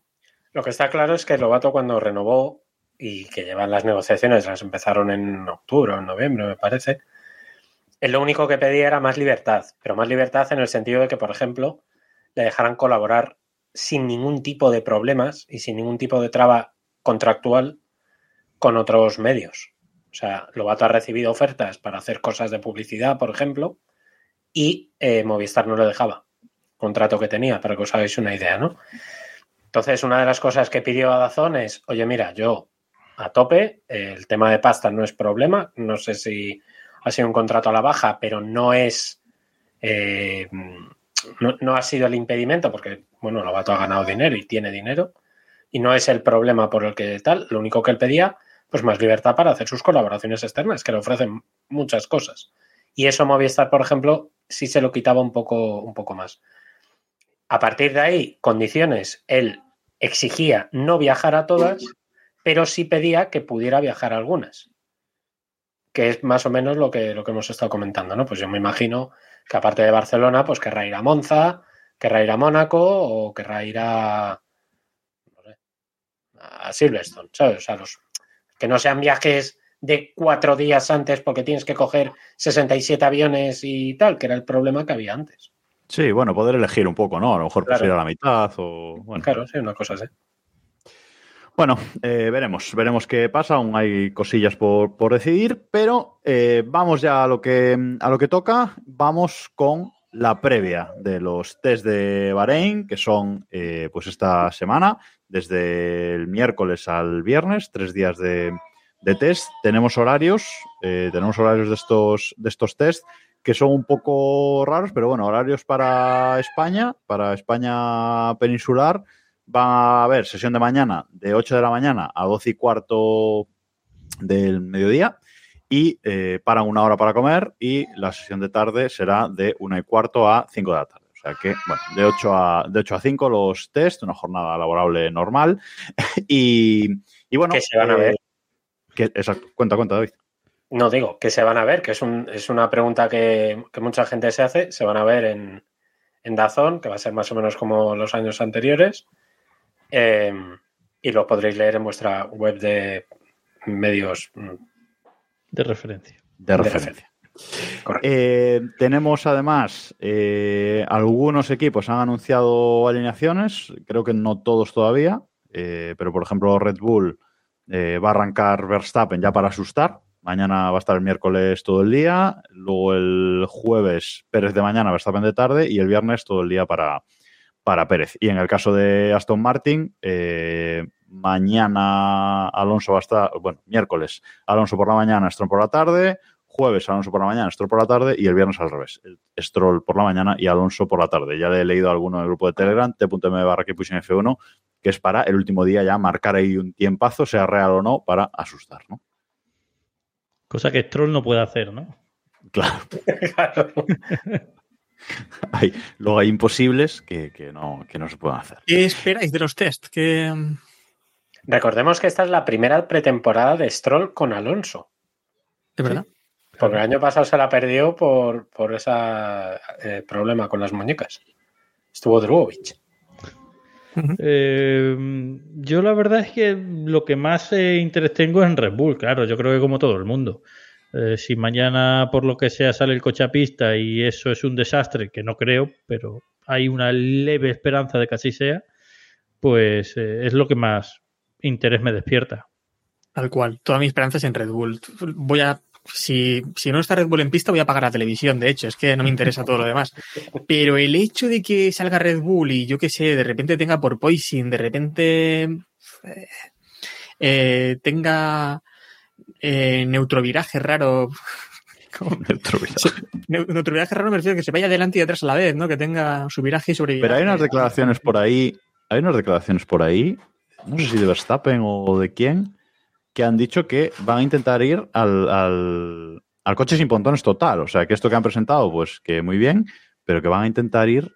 Lo que está claro es que Lobato cuando renovó y que llevan las negociaciones, las empezaron en octubre o en noviembre, me parece, él lo único que pedía era más libertad, pero más libertad en el sentido de que, por ejemplo, le dejaran colaborar sin ningún tipo de problemas y sin ningún tipo de traba contractual con otros medios. O sea, Lobato ha recibido ofertas para hacer cosas de publicidad, por ejemplo, y eh, Movistar no le dejaba. Contrato que tenía, para que os hagáis una idea, ¿no? Entonces, una de las cosas que pidió a es, oye, mira, yo a tope, el tema de pasta no es problema, no sé si ha sido un contrato a la baja, pero no es, eh, no, no ha sido el impedimento, porque, bueno, Lobato ha ganado dinero y tiene dinero, y no es el problema por el que tal, lo único que él pedía, pues más libertad para hacer sus colaboraciones externas, que le ofrecen muchas cosas. Y eso Movistar, por ejemplo, sí se lo quitaba un poco, un poco más. A partir de ahí, condiciones, él exigía no viajar a todas, pero sí pedía que pudiera viajar a algunas. Que es más o menos lo que, lo que hemos estado comentando, ¿no? Pues yo me imagino que aparte de Barcelona, pues querrá ir a Monza, querrá ir a Mónaco o querrá ir a. No sé, a Silverstone, ¿sabes? O sea, los, que no sean viajes de cuatro días antes porque tienes que coger 67 aviones y tal, que era el problema que había antes. Sí, bueno, poder elegir un poco, ¿no? A lo mejor Claro. prefiero la mitad o. Bueno. Claro, sí, una cosa así. Bueno, eh, veremos, veremos qué pasa. Aún hay cosillas por, por decidir, pero eh, vamos ya a lo que a lo que toca. Vamos con la previa de los test de Bahrein, que son eh, pues esta semana, desde el miércoles al viernes, tres días de, test. Tenemos horarios, eh, tenemos horarios de estos, de estos test que son un poco raros, pero bueno, horarios para España, para España peninsular. Va a haber sesión de mañana de 8 de la mañana a 12 y cuarto del mediodía y eh, paran una hora para comer y la sesión de tarde será de 1 y cuarto a 5 de la tarde. O sea que, bueno, de 8 a, de 8 a 5 los test, una jornada laborable normal. y, y bueno. Que se van a eh, ver. que- exacto. Cuenta, cuenta, David. No digo que se van a ver, que es, un, es una pregunta que, que mucha gente se hace. Se van a ver en, en Dazón, que va a ser más o menos como los años anteriores. Eh, y lo podréis leer en vuestra web de medios. mm, De referencia. De De referencia. Eh, tenemos además eh, algunos equipos han anunciado alineaciones, creo que no todos todavía, eh, pero por ejemplo Red Bull va a arrancar Verstappen ya para asustar. Mañana va a estar el miércoles todo el día, luego el jueves Pérez de mañana, Verstappen de tarde y el viernes todo el día para, para Pérez. Y en el caso de Aston Martin, mañana Alonso va a estar, bueno, miércoles Alonso por la mañana, Stroll por la tarde, jueves Alonso por la mañana, Stroll por la tarde y el viernes al revés. Stroll por la mañana y Alonso por la tarde. Ya le he leído a alguno en el grupo de Telegram, t.m barra que puse en F1, que es para el último día ya marcar ahí un tiempazo, sea real o no, para asustar, ¿no? Cosa que Stroll no puede hacer, ¿no? Claro, Claro. hay, luego hay imposibles que, que no, que no se pueden hacer. ¿Qué esperáis de los test? ¿Qué, Recordemos que esta es la primera pretemporada de Stroll con Alonso. ¿De verdad? Porque el año pasado se la perdió por, por ese problema con las muñecas. Estuvo Druovic. Eh, yo la verdad es que lo que más eh, interés tengo es en Red Bull, claro, yo creo que como todo el mundo. Eh, si mañana por lo que sea sale el coche a pista y eso es un desastre, que no creo, pero hay una leve esperanza de que así sea, pues eh, es lo que más interés me despierta. Tal cual. Toda mi esperanza es en Red Bull. Voy a. Si, si no está Red Bull en pista, voy a apagar la televisión. De hecho, es que no me interesa todo lo demás. Pero el hecho de que salga Red Bull y yo qué sé, de repente tenga por Poison, de repente eh, eh, tenga eh, neutroviraje raro. ¿Cómo? Neu- Neutroviraje raro me refiero a que se vaya adelante y atrás a la vez, ¿no? Que tenga su viraje y sobreviraje. Pero hay unas declaraciones por ahí, hay unas declaraciones por ahí, no sé si de Verstappen o de quién, que han dicho que van a intentar ir al, al, al coche sin pontones total. O sea, que esto que han presentado, pues que muy bien, pero que van a intentar ir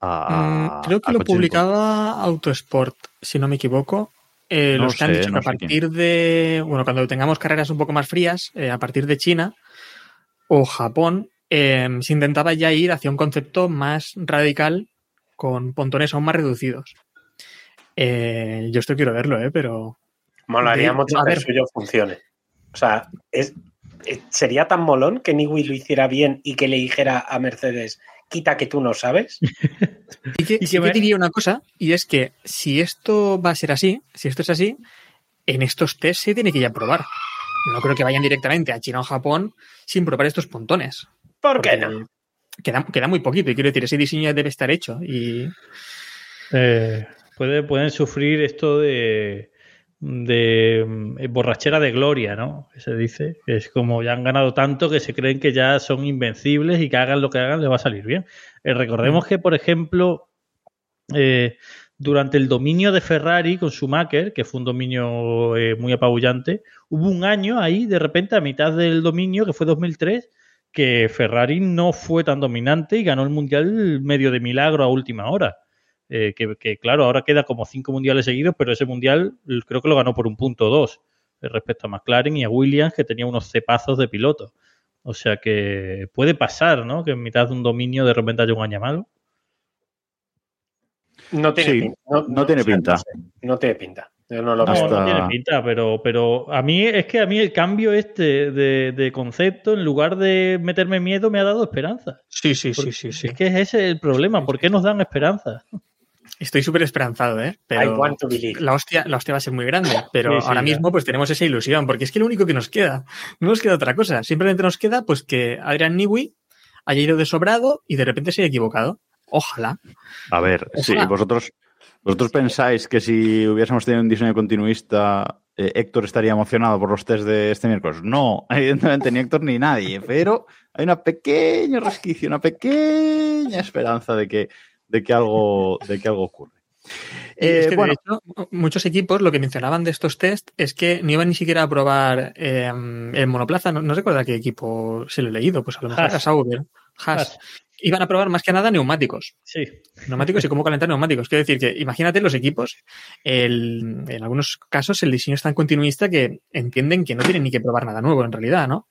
a. Mm, Creo que lo publicaba Autosport, si no me equivoco. Eh, No los que han dicho no que a partir de, bueno, cuando tengamos carreras un poco más frías, eh, a partir de China o Japón, eh, se intentaba ya ir hacia un concepto más radical con pontones aún más reducidos. Eh, yo esto quiero verlo, ¿eh? pero Molaría De- mucho que el suyo funcione. O sea, es, sería tan molón que Niwi lo hiciera bien y que le dijera a Mercedes, quita que tú no sabes. Y que, Y sí que que me- diría una cosa, y es que si esto va a ser así, si esto es así, en estos test se tiene que ya probar. No creo que vayan directamente a China o Japón sin probar estos pontones. ¿Por qué no? Queda, queda muy poquito, y quiero decir, ese diseño debe estar hecho. Y Eh, puede- pueden sufrir esto de, de mm, borrachera de gloria, ¿no? Que se dice. Es como ya han ganado tanto que se creen que ya son invencibles y que hagan lo que hagan les va a salir bien. Eh, recordemos que, por ejemplo, eh, durante el dominio de Ferrari con Schumacher, que fue un dominio eh, muy apabullante, hubo un año ahí, de repente, a mitad del dominio, que fue 2003, que Ferrari no fue tan dominante y ganó el mundial medio de milagro a última hora. Eh, que, que, claro, ahora queda como cinco mundiales seguidos, pero ese mundial creo que lo ganó por un punto dos eh, respecto a McLaren y a Williams, que tenía unos cepazos de piloto. O sea que puede pasar, ¿no? Que en mitad de un dominio de repente haya un año malo. No tiene Sí, pinta. no tiene pinta. sé, no tiene pinta. Yo no lo No. Hasta- no tiene pinta, pero, pero a mí es que a mí el cambio este de, de concepto, en lugar de meterme miedo, me ha dado esperanza. sí, sí, Porque sí, sí, sí. Es que es ese el problema. ¿Por qué nos dan esperanza? Estoy súper esperanzado, ¿eh? Pero I want to believe. la hostia, la hostia va a ser muy grande. Pero Sí, sí, ahora mismo, pues tenemos esa ilusión, porque es que lo único que nos queda. No nos queda otra cosa. Simplemente nos queda, pues, que Adrian Newey haya ido de sobrado y de repente se haya equivocado. Ojalá. A ver, sí, Ojalá. vosotros, vosotros pensáis que si hubiésemos tenido un diseño continuista, eh, Héctor estaría emocionado por los test de este miércoles. No, evidentemente ni Héctor ni nadie, pero hay una pequeña resquicio, una pequeña esperanza de que, de que, algo, de que algo ocurre. Y Eh, es que, de bueno, hecho, muchos equipos lo que mencionaban de estos test es que no iban ni siquiera a probar eh, el monoplaza. No, no recuerdo a qué equipo se lo he leído, pues a lo mejor Haas. era Sauber. Haas. Haas. Iban a probar más que nada neumáticos. Sí. Neumáticos y cómo calentar neumáticos. Quiero decir que, imagínate los equipos, el- en algunos casos el diseño es tan continuista que entienden que no tienen ni que probar nada nuevo en realidad, ¿no?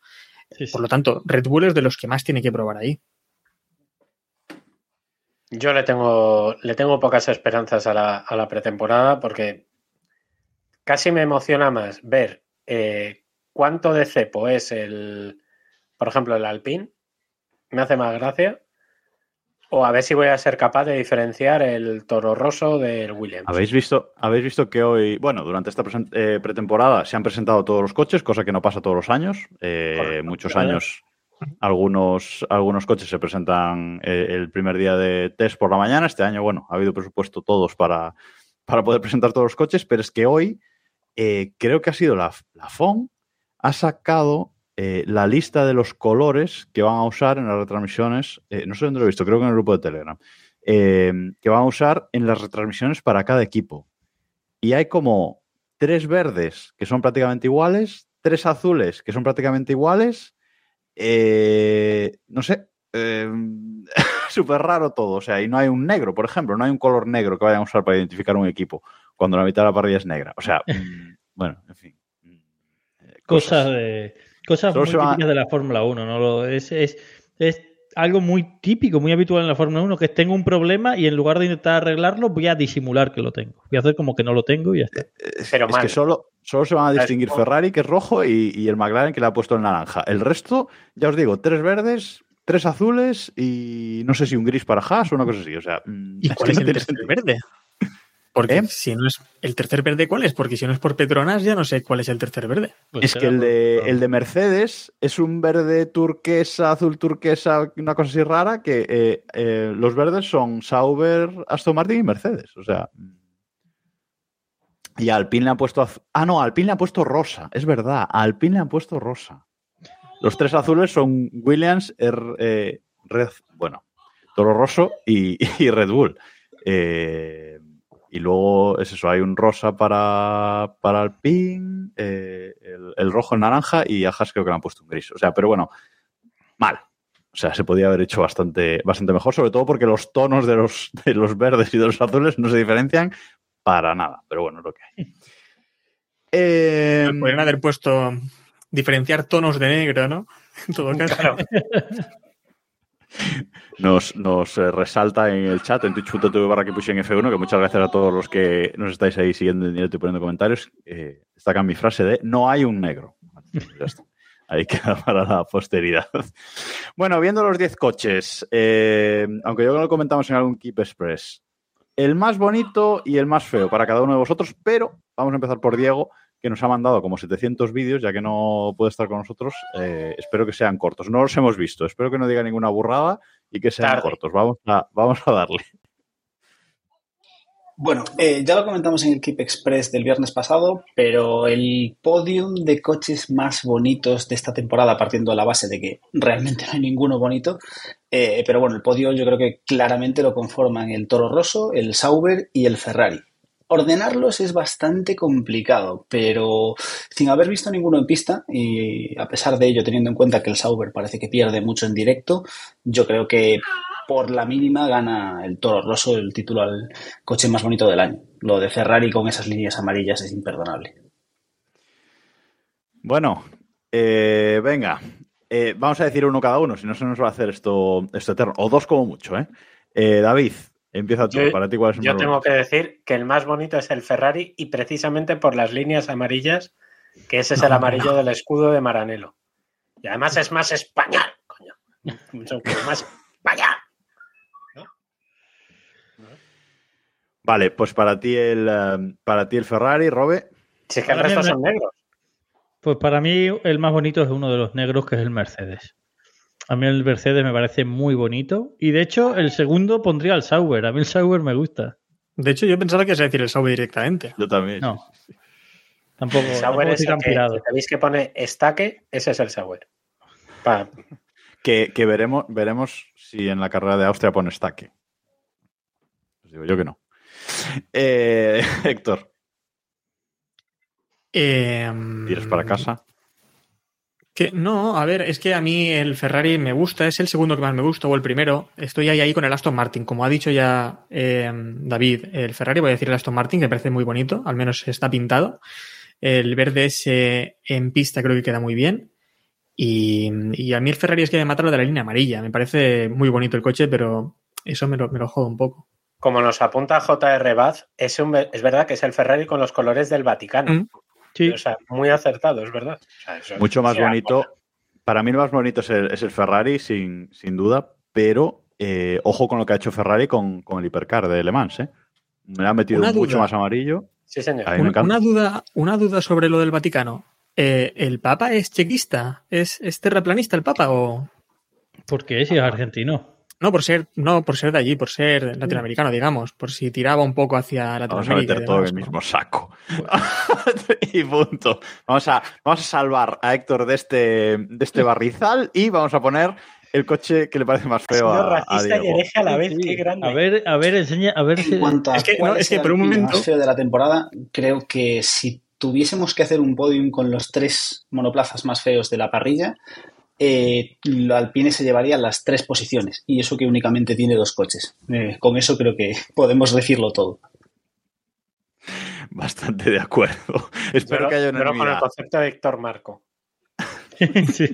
sí, sí. Por lo tanto, Red Bull es de los que más tiene que probar ahí. Yo le tengo, le tengo pocas esperanzas a la, a la pretemporada porque casi me emociona más ver eh, cuánto de cepo es el, por ejemplo, el Alpine. Me hace más gracia. O a ver si voy a ser capaz de diferenciar el Toro Rosso del Williams. ¿Habéis visto, habéis visto que hoy, bueno, durante esta eh, pretemporada se han presentado todos los coches, cosa que no pasa todos los años. Eh, Correcto. muchos años, algunos, algunos coches se presentan eh, el primer día de test por la mañana. Este año, bueno, ha habido presupuesto todos para, para poder presentar todos los coches, pero es que hoy eh, creo que ha sido la, la FON, ha sacado eh, la lista de los colores que van a usar en las retransmisiones. no sé dónde lo he visto, creo que en el grupo de Telegram. eh, que van a usar en las retransmisiones para cada equipo. Y hay como tres verdes que son prácticamente iguales, tres azules que son prácticamente iguales. Eh, no sé. Súper raro todo. O sea, y no hay un negro, por ejemplo. No hay un color negro que vayan a usar para identificar un equipo cuando la mitad de la parrilla es negra. O sea, mm, bueno, en fin. Mm, eh, Cosas de cosas Solo muy típicas de la Fórmula 1, ¿no? Lo- es, es, es algo muy típico, muy habitual en la Fórmula 1, que tengo un problema y en lugar de intentar arreglarlo, voy a disimular que lo tengo. Voy a hacer como que no lo tengo y ya está. Pero es mal. que solo, solo se van a distinguir. Ferrari, que es rojo, y, y el McLaren, que le ha puesto el naranja. El resto, ya os digo, tres verdes, tres azules y no sé si un gris para Haas o una cosa así. O sea, mm, ¿Y es cuál es no el tercer verde? Porque ¿Eh? si no es el tercer verde, ¿cuál es? Porque si no es por Petronas, ya no sé cuál es el tercer verde. Pues Es que el de, por- el de Mercedes es un verde turquesa, azul turquesa, una cosa así rara, que eh, eh, los verdes son Sauber, Aston Martin y Mercedes. O sea. Y a Alpine le han puesto. az- Ah, no, a Alpine le han puesto rosa. Es verdad, a Alpine le han puesto rosa. Los tres azules son Williams, R- eh, Red, bueno, Toro Rosso y, y Red Bull. Eh, y luego es eso, hay un rosa para, para eh, el, el rojo, el naranja y a Haas creo que le han puesto un gris. O sea, pero bueno, mal. O sea, se podía haber hecho bastante, bastante mejor, sobre todo porque los tonos de los, de los verdes y de los azules no se diferencian para nada. Pero bueno, es lo que hay. Eh, Podrían haber puesto diferenciar tonos de negro, ¿no? En todo caso. Claro. Nos, eh, resalta en el chat en twitch.tv barra que puse en F1 que muchas gracias a todos los que nos estáis ahí siguiendo en directo y poniendo comentarios. Eh, destaca mi frase de no hay un negro. Ya. Ahí queda para la posteridad. Bueno, viendo los 10 coches, eh, aunque yo lo comentamos en algún Keep Express, el más bonito y el más feo para cada uno de vosotros, pero vamos a empezar por Diego, que nos ha mandado como 700 vídeos, ya que no puede estar con nosotros. Eh, espero que sean cortos. No los hemos visto, espero que no diga ninguna burrada y que sean Tarde. cortos. Vamos a, vamos a darle. Bueno, eh, ya lo comentamos en el Keep Express del viernes pasado, pero el podium de coches más bonitos de esta temporada, partiendo de la base de que realmente no hay ninguno bonito, eh, pero bueno, el podio yo creo que claramente lo conforman el Toro Rosso, el Sauber y el Ferrari. Ordenarlos es bastante complicado, pero sin haber visto ninguno en pista y a pesar de ello, teniendo en cuenta que el Sauber parece que pierde mucho en directo, yo creo que por la mínima gana el Toro Rosso el título al coche más bonito del año. Lo de Ferrari con esas líneas amarillas es imperdonable. Bueno, eh, venga. Eh, vamos a decir uno cada uno, si no se nos va a hacer esto, esto eterno. O dos como mucho, ¿eh? Eh, David, empieza tú. Yo- para ti, ¿cuál es el Yo más tengo bonito? que decir que el más bonito es el Ferrari y precisamente por las líneas amarillas, que ese es el amarillo del escudo de Maranello. Y además es más español, coño. Mucho más español. Vale, pues para ti el, eh, para ti el Ferrari, Robe. Si es que el resto son negros. Pues para mí el más bonito es uno de los negros, que es el Mercedes. A mí el Mercedes me parece muy bonito. Y de hecho, el segundo pondría el Sauber. A mí el Sauber me gusta. De hecho, yo pensaba que a decir el Sauber directamente. Yo también. No. Tampoco, El tampoco Sauer es el que, pirado. que pone estaque, ese es el Sauer. Pa- Que, que veremos, veremos si en la carrera de Austria pone estaque. Os digo yo que no. Eh, Héctor, Eh, ¿tiras para casa? Que, no, a ver, es que a mí el Ferrari me gusta, es el segundo que más me gusta o el primero. Estoy ahí, ahí con el Aston Martin. Como ha dicho ya eh, David, el Ferrari, voy a decir el Aston Martin, que me parece muy bonito, al menos está pintado. El verde ese en pista creo que queda muy bien. Y, y a mí el Ferrari es que me mata lo de la línea amarilla. Me parece muy bonito el coche, pero eso me lo, me lo jodo un poco. Como nos apunta JR Baz, es, un- es verdad que es el Ferrari con los colores del Vaticano. Mm. Sí. O sea, muy acertado, es verdad. O sea, eso- Mucho más bonito. Para mí, el más bonito es el, es el Ferrari, sin, sin duda, pero eh, ojo con lo que ha hecho Ferrari con, con el hipercar de Le Mans. ¿eh? Me lo ha metido Una mucho duda. más amarillo. Sí, señor. Una duda, una duda sobre lo del Vaticano. Eh, ¿El Papa es chequista? ¿Es, ¿Es terraplanista el Papa o...? ¿Por qué? Si es argentino. No, por ser, no, por ser de allí, por ser latinoamericano, digamos, por si tiraba un poco hacia Vamos a Latinoamérica. meter y todo en el mismo saco. y punto. Vamos a, vamos a salvar a Héctor de este, de este barrizal y vamos a poner el coche que le parece más feo a, a racista y Diego. hereje a la vez, Sí. qué grande. A ver, a ver, enseña, a ver si. En cuanto a Es que- cuál no, es que por un momento- más feo de la temporada, creo que si tuviésemos que hacer un podium con los tres monoplazas más feos de la parrilla, eh, Alpine se llevaría las tres posiciones y eso que únicamente tiene dos coches. Eh, con eso creo que podemos decirlo todo. Bastante de acuerdo. Espero Pero- que haya pero con el concepto de Héctor Marco. Sí.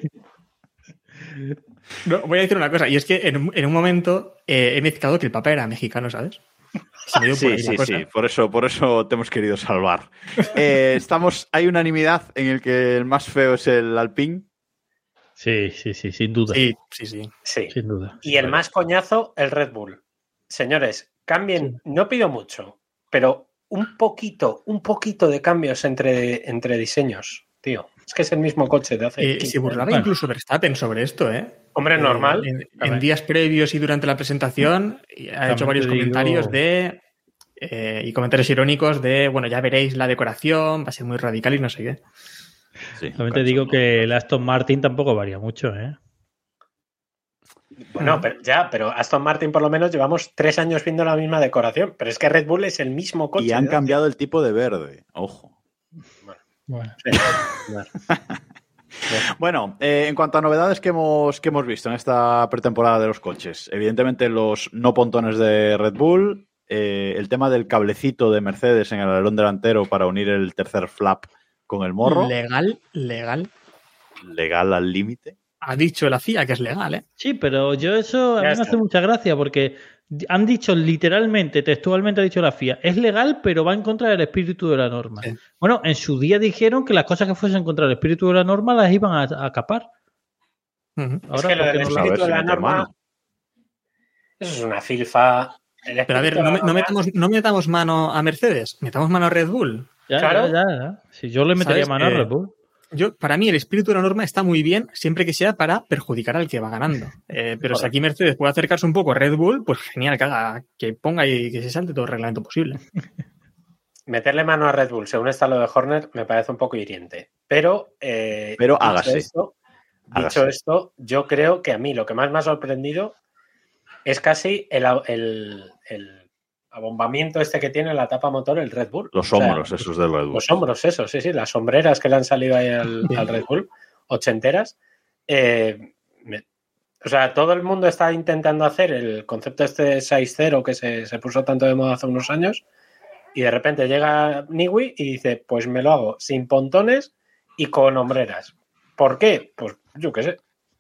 No, voy a decir una cosa, y es que en, un- en un momento eh, he mezclado que el Papa era mexicano, ¿sabes? Sí, sí, sí. Por eso, por eso te hemos querido salvar. Eh, estamos, hay unanimidad en el que el más feo es el Alpine. Sí, sí, sí, sin duda. Sí, sí, sí. Sí. Sin duda. Y el más coñazo, el Red Bull. Señores, cambien, no pido mucho, pero un poquito, un poquito de cambios entre, entre diseños, tío. Es que es el mismo coche de hace. Eh, 15 se burlaba Bueno. incluso Verstappen sobre esto, ¿eh? Hombre, Eh, normal. En, días previos y durante la presentación ha También hecho varios comentarios de. eh, y comentarios irónicos de, bueno, ya veréis la decoración, va a ser muy radical y no sé qué. Sí, También te digo que el Aston Martin tampoco varía mucho, ¿eh? Bueno, pero, ya, pero Aston Martin por lo menos llevamos tres años viendo la misma decoración. Pero es que Red Bull es el mismo coche. Y han cambiado el tipo de verde. Ojo. Bueno. Sí, bueno. Bueno, eh, en cuanto a novedades que hemos, que hemos visto en esta pretemporada de los coches, evidentemente los no pontones de Red Bull, eh, el tema del cablecito de Mercedes en el alerón delantero para unir el tercer flap con el morro, Legal, legal. legal al límite. Ha dicho la FIA que es legal, ¿eh? Sí, pero yo eso a Ya mí me hace mucha gracia porque han dicho literalmente, textualmente ha dicho la FIA, es legal, pero va en contra del espíritu de la norma. Sí. Bueno, en su día dijeron que las cosas que fuesen contra el espíritu de la norma las iban a, a capar. Ahora, que lo ¿por qué del no espíritu de la norma-. Eso es una filfa. Pero a ver, no, metamos, no metamos mano a Mercedes, metamos mano a Red Bull. Ya, Claro. ya, ya. Si yo le metería mano a Red Bull. Yo, para mí, el espíritu de la norma está muy bien siempre que sea para perjudicar al que va ganando. Eh, pero si aquí Mercedes puede acercarse un poco a Red Bull, pues genial, que haga, que ponga y que se salte todo el reglamento posible. Meterle mano a Red Bull según está lo de Horner me parece un poco hiriente. Pero, eh, Pero dicho hágase. Esto, Hágase. dicho esto, yo creo que a mí lo que más me ha sorprendido es casi el, el- el abombamiento este que tiene la tapa motor el Red Bull. Los O sea, hombros esos del Red Bull. Los hombros, eso, sí, sí, las sombreras que le han salido ahí al, al Red Bull, ochenteras. Eh, me- o sea, todo el mundo está intentando hacer el concepto este de 6-0 que se, se puso tanto de moda hace unos años y de repente llega Niwi y dice, pues me lo hago sin pontones y con hombreras. ¿Por qué? Pues yo qué sé.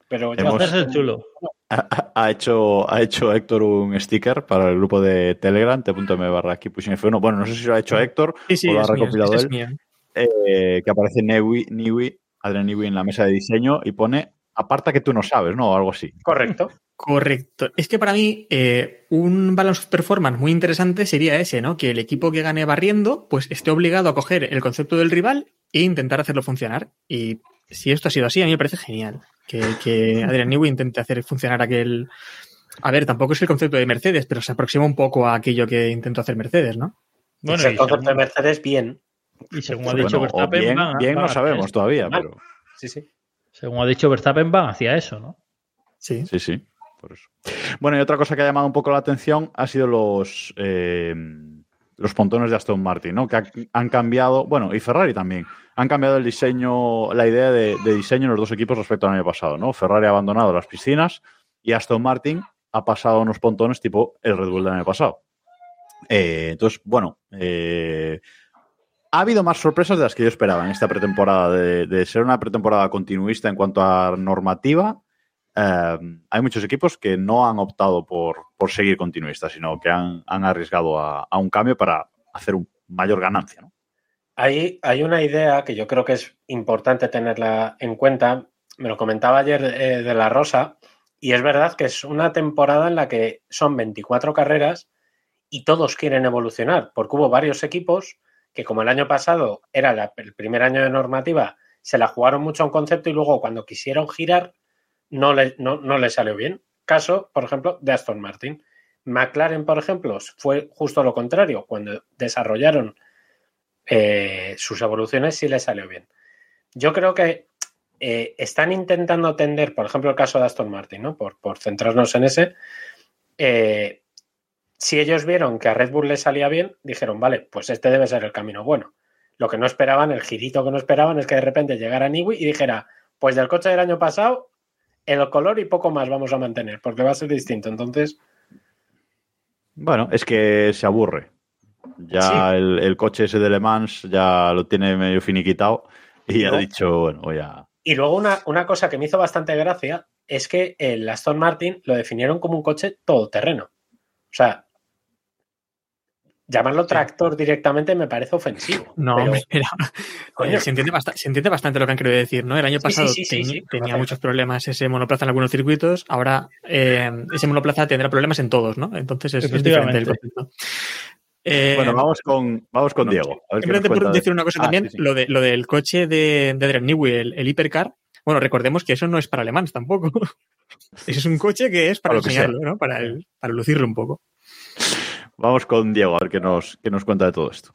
Pero ya Hemos- el chulo. Ha, ha hecho, ha hecho Héctor un sticker para el grupo de Telegram, t.m barra aquí pushing F1. Bueno, no sé si lo ha hecho Héctor Sí, sí, o lo ha mío, recopilado él. mío. eh, que aparece Niwi, Niwi, Adrian Niwi en la mesa de diseño y pone aparta que tú no sabes, ¿no? O algo así. Correcto, Correcto. Es que para mí eh, un balance of performance muy interesante sería ese, ¿no? Que el equipo que gane barriendo, pues esté obligado a coger el concepto del rival e intentar hacerlo funcionar. Y si esto ha sido así, a mí me parece genial que, que Adrian Newey intente hacer funcionar aquel... A ver, tampoco es el concepto de Mercedes, pero se aproxima un poco a aquello que intentó hacer Mercedes, ¿no? Bueno, es el concepto de Mercedes bien. Y según ha dicho Bueno, o Verstappen, bien, van- bien van no sabemos todavía, pero Sí, sí. Según ha dicho Verstappen, van hacia eso, ¿no? Sí. sí, sí, por eso. Bueno, y otra cosa que ha llamado un poco la atención ha sido los eh, los pontones de Aston Martin, ¿no? Que ha- han cambiado, bueno, y Ferrari también, han cambiado el diseño, la idea de, diseño en los dos equipos respecto al año pasado, ¿no? Ferrari ha abandonado las piscinas y Aston Martin ha pasado a unos pontones tipo el Red Bull del año pasado. Eh, entonces, bueno, eh, ha habido más sorpresas de las que yo esperaba en esta pretemporada, de ser una pretemporada continuista en cuanto a normativa. Eh, hay muchos equipos que no han optado por, por seguir continuistas, sino que han, han arriesgado a, a un cambio para hacer un mayor ganancia. ¿no? Hay, hay una idea que yo creo que es importante tenerla en cuenta. Me lo comentaba ayer eh, de la Rosa, y es verdad que es una temporada en la que son 24 carreras y todos quieren evolucionar, porque hubo varios equipos que, como el año pasado era el primer año de normativa, se la jugaron mucho a un concepto y luego cuando quisieron girar no le, no, no le salió bien. Caso, por ejemplo, de Aston Martin. McLaren, por ejemplo, fue justo lo contrario. Cuando desarrollaron eh, sus evoluciones sí les salió bien. Yo creo que eh, están intentando tender, por ejemplo, el caso de Aston Martin, ¿no? por, por centrarnos en ese. eh, si ellos vieron que a Red Bull les salía bien, dijeron, vale, pues este debe ser el camino bueno. Lo que no esperaban, el girito que no esperaban, es que de repente llegara Niwi y dijera, pues del coche del año pasado, el color y poco más vamos a mantener, porque va a ser distinto. Entonces, Bueno, es que se aburre. Ya Sí. el, el coche ese de Le Mans ya lo tiene medio finiquitado y ha dicho, bueno, voy a... Y luego una, una cosa que me hizo bastante gracia es que el Aston Martin lo definieron como un coche todoterreno. O sea, llamarlo tractor directamente me parece ofensivo. No, pero, mira, coño, eh, se, entiende basta- se entiende bastante lo que han querido decir, ¿no? El año pasado sí, sí, sí, teni- sí, tenía muchos problemas ese monoplaza en algunos circuitos, ahora eh, ese monoplaza tendrá problemas en todos, ¿no? Entonces es, es diferente el concepto. Eh, Bueno, vamos con, vamos con no, Diego. A ver qué nos Simplemente por cuenta de- decir una cosa Ah, también, sí, sí. Lo, de, lo del coche de, de Adrian Newey, el, el Hypercar. Bueno, recordemos que eso no es para alemanes tampoco. Ese es un coche que es para Para enseñarlo, ¿no? Para, el- para lucirlo un poco. Vamos con Diego, a ver qué nos, qué nos cuenta de todo esto.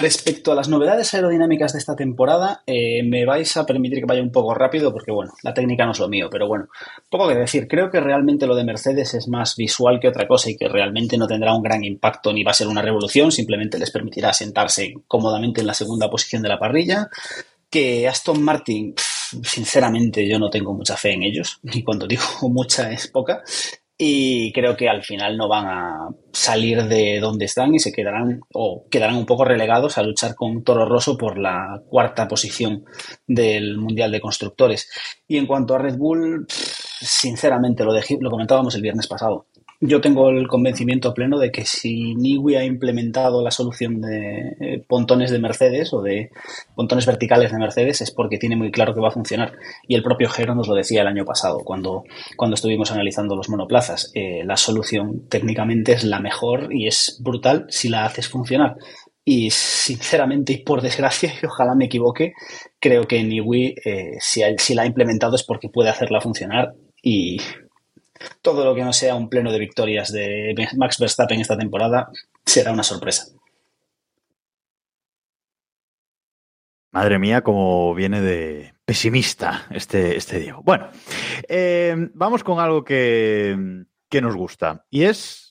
Respecto a las novedades aerodinámicas de esta temporada, eh, me vais a permitir que vaya un poco rápido porque, bueno, la técnica no es lo mío, pero bueno, poco que decir. Creo que realmente lo de Mercedes es más visual que otra cosa y que realmente no tendrá un gran impacto ni va a ser una revolución, simplemente les permitirá sentarse cómodamente en la segunda posición de la parrilla. Que Aston Martin, sinceramente, yo no tengo mucha fe en ellos, y cuando digo mucha es poca. Y creo que al final no van a salir de donde están y se quedarán o quedarán un poco relegados a luchar con Toro Rosso por la cuarta posición del Mundial de Constructores. Y en cuanto a Red Bull, sinceramente, lo, dejé- lo comentábamos el viernes pasado. Yo tengo el convencimiento pleno de que si Niwi ha implementado la solución de eh, pontones de Mercedes o de pontones verticales de Mercedes es porque tiene muy claro que va a funcionar. Y el propio Gero nos lo decía el año pasado, cuando, cuando estuvimos analizando los monoplazas. Eh, la solución técnicamente es la mejor y es brutal si la haces funcionar. Y sinceramente, y por desgracia, y ojalá me equivoque, creo que Niwi, eh, si, si la ha implementado es porque puede hacerla funcionar. Y todo lo que no sea un pleno de victorias de Max Verstappen esta temporada será una sorpresa. Madre mía, como viene de pesimista este, este Diego. Bueno, eh, vamos con algo que, que nos gusta y es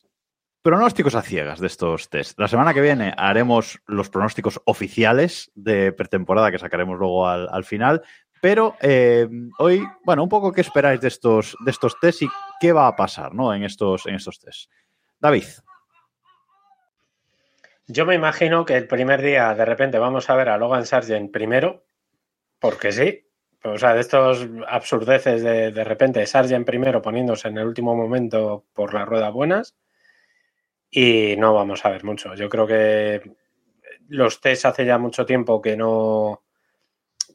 pronósticos a ciegas de estos test. La semana que viene haremos los pronósticos oficiales de pretemporada que sacaremos luego al, al final. Pero eh, hoy, bueno, un poco qué esperáis de estos, de estos test y qué va a pasar ¿no? en, estos, en estos test. David. yo me imagino que el primer día de repente vamos a ver a Logan Sargent primero, porque sí. O sea, de estos absurdeces de de repente Sargent primero poniéndose en el último momento por las ruedas buenas. Y no vamos a ver mucho. Yo creo que los test hace ya mucho tiempo que no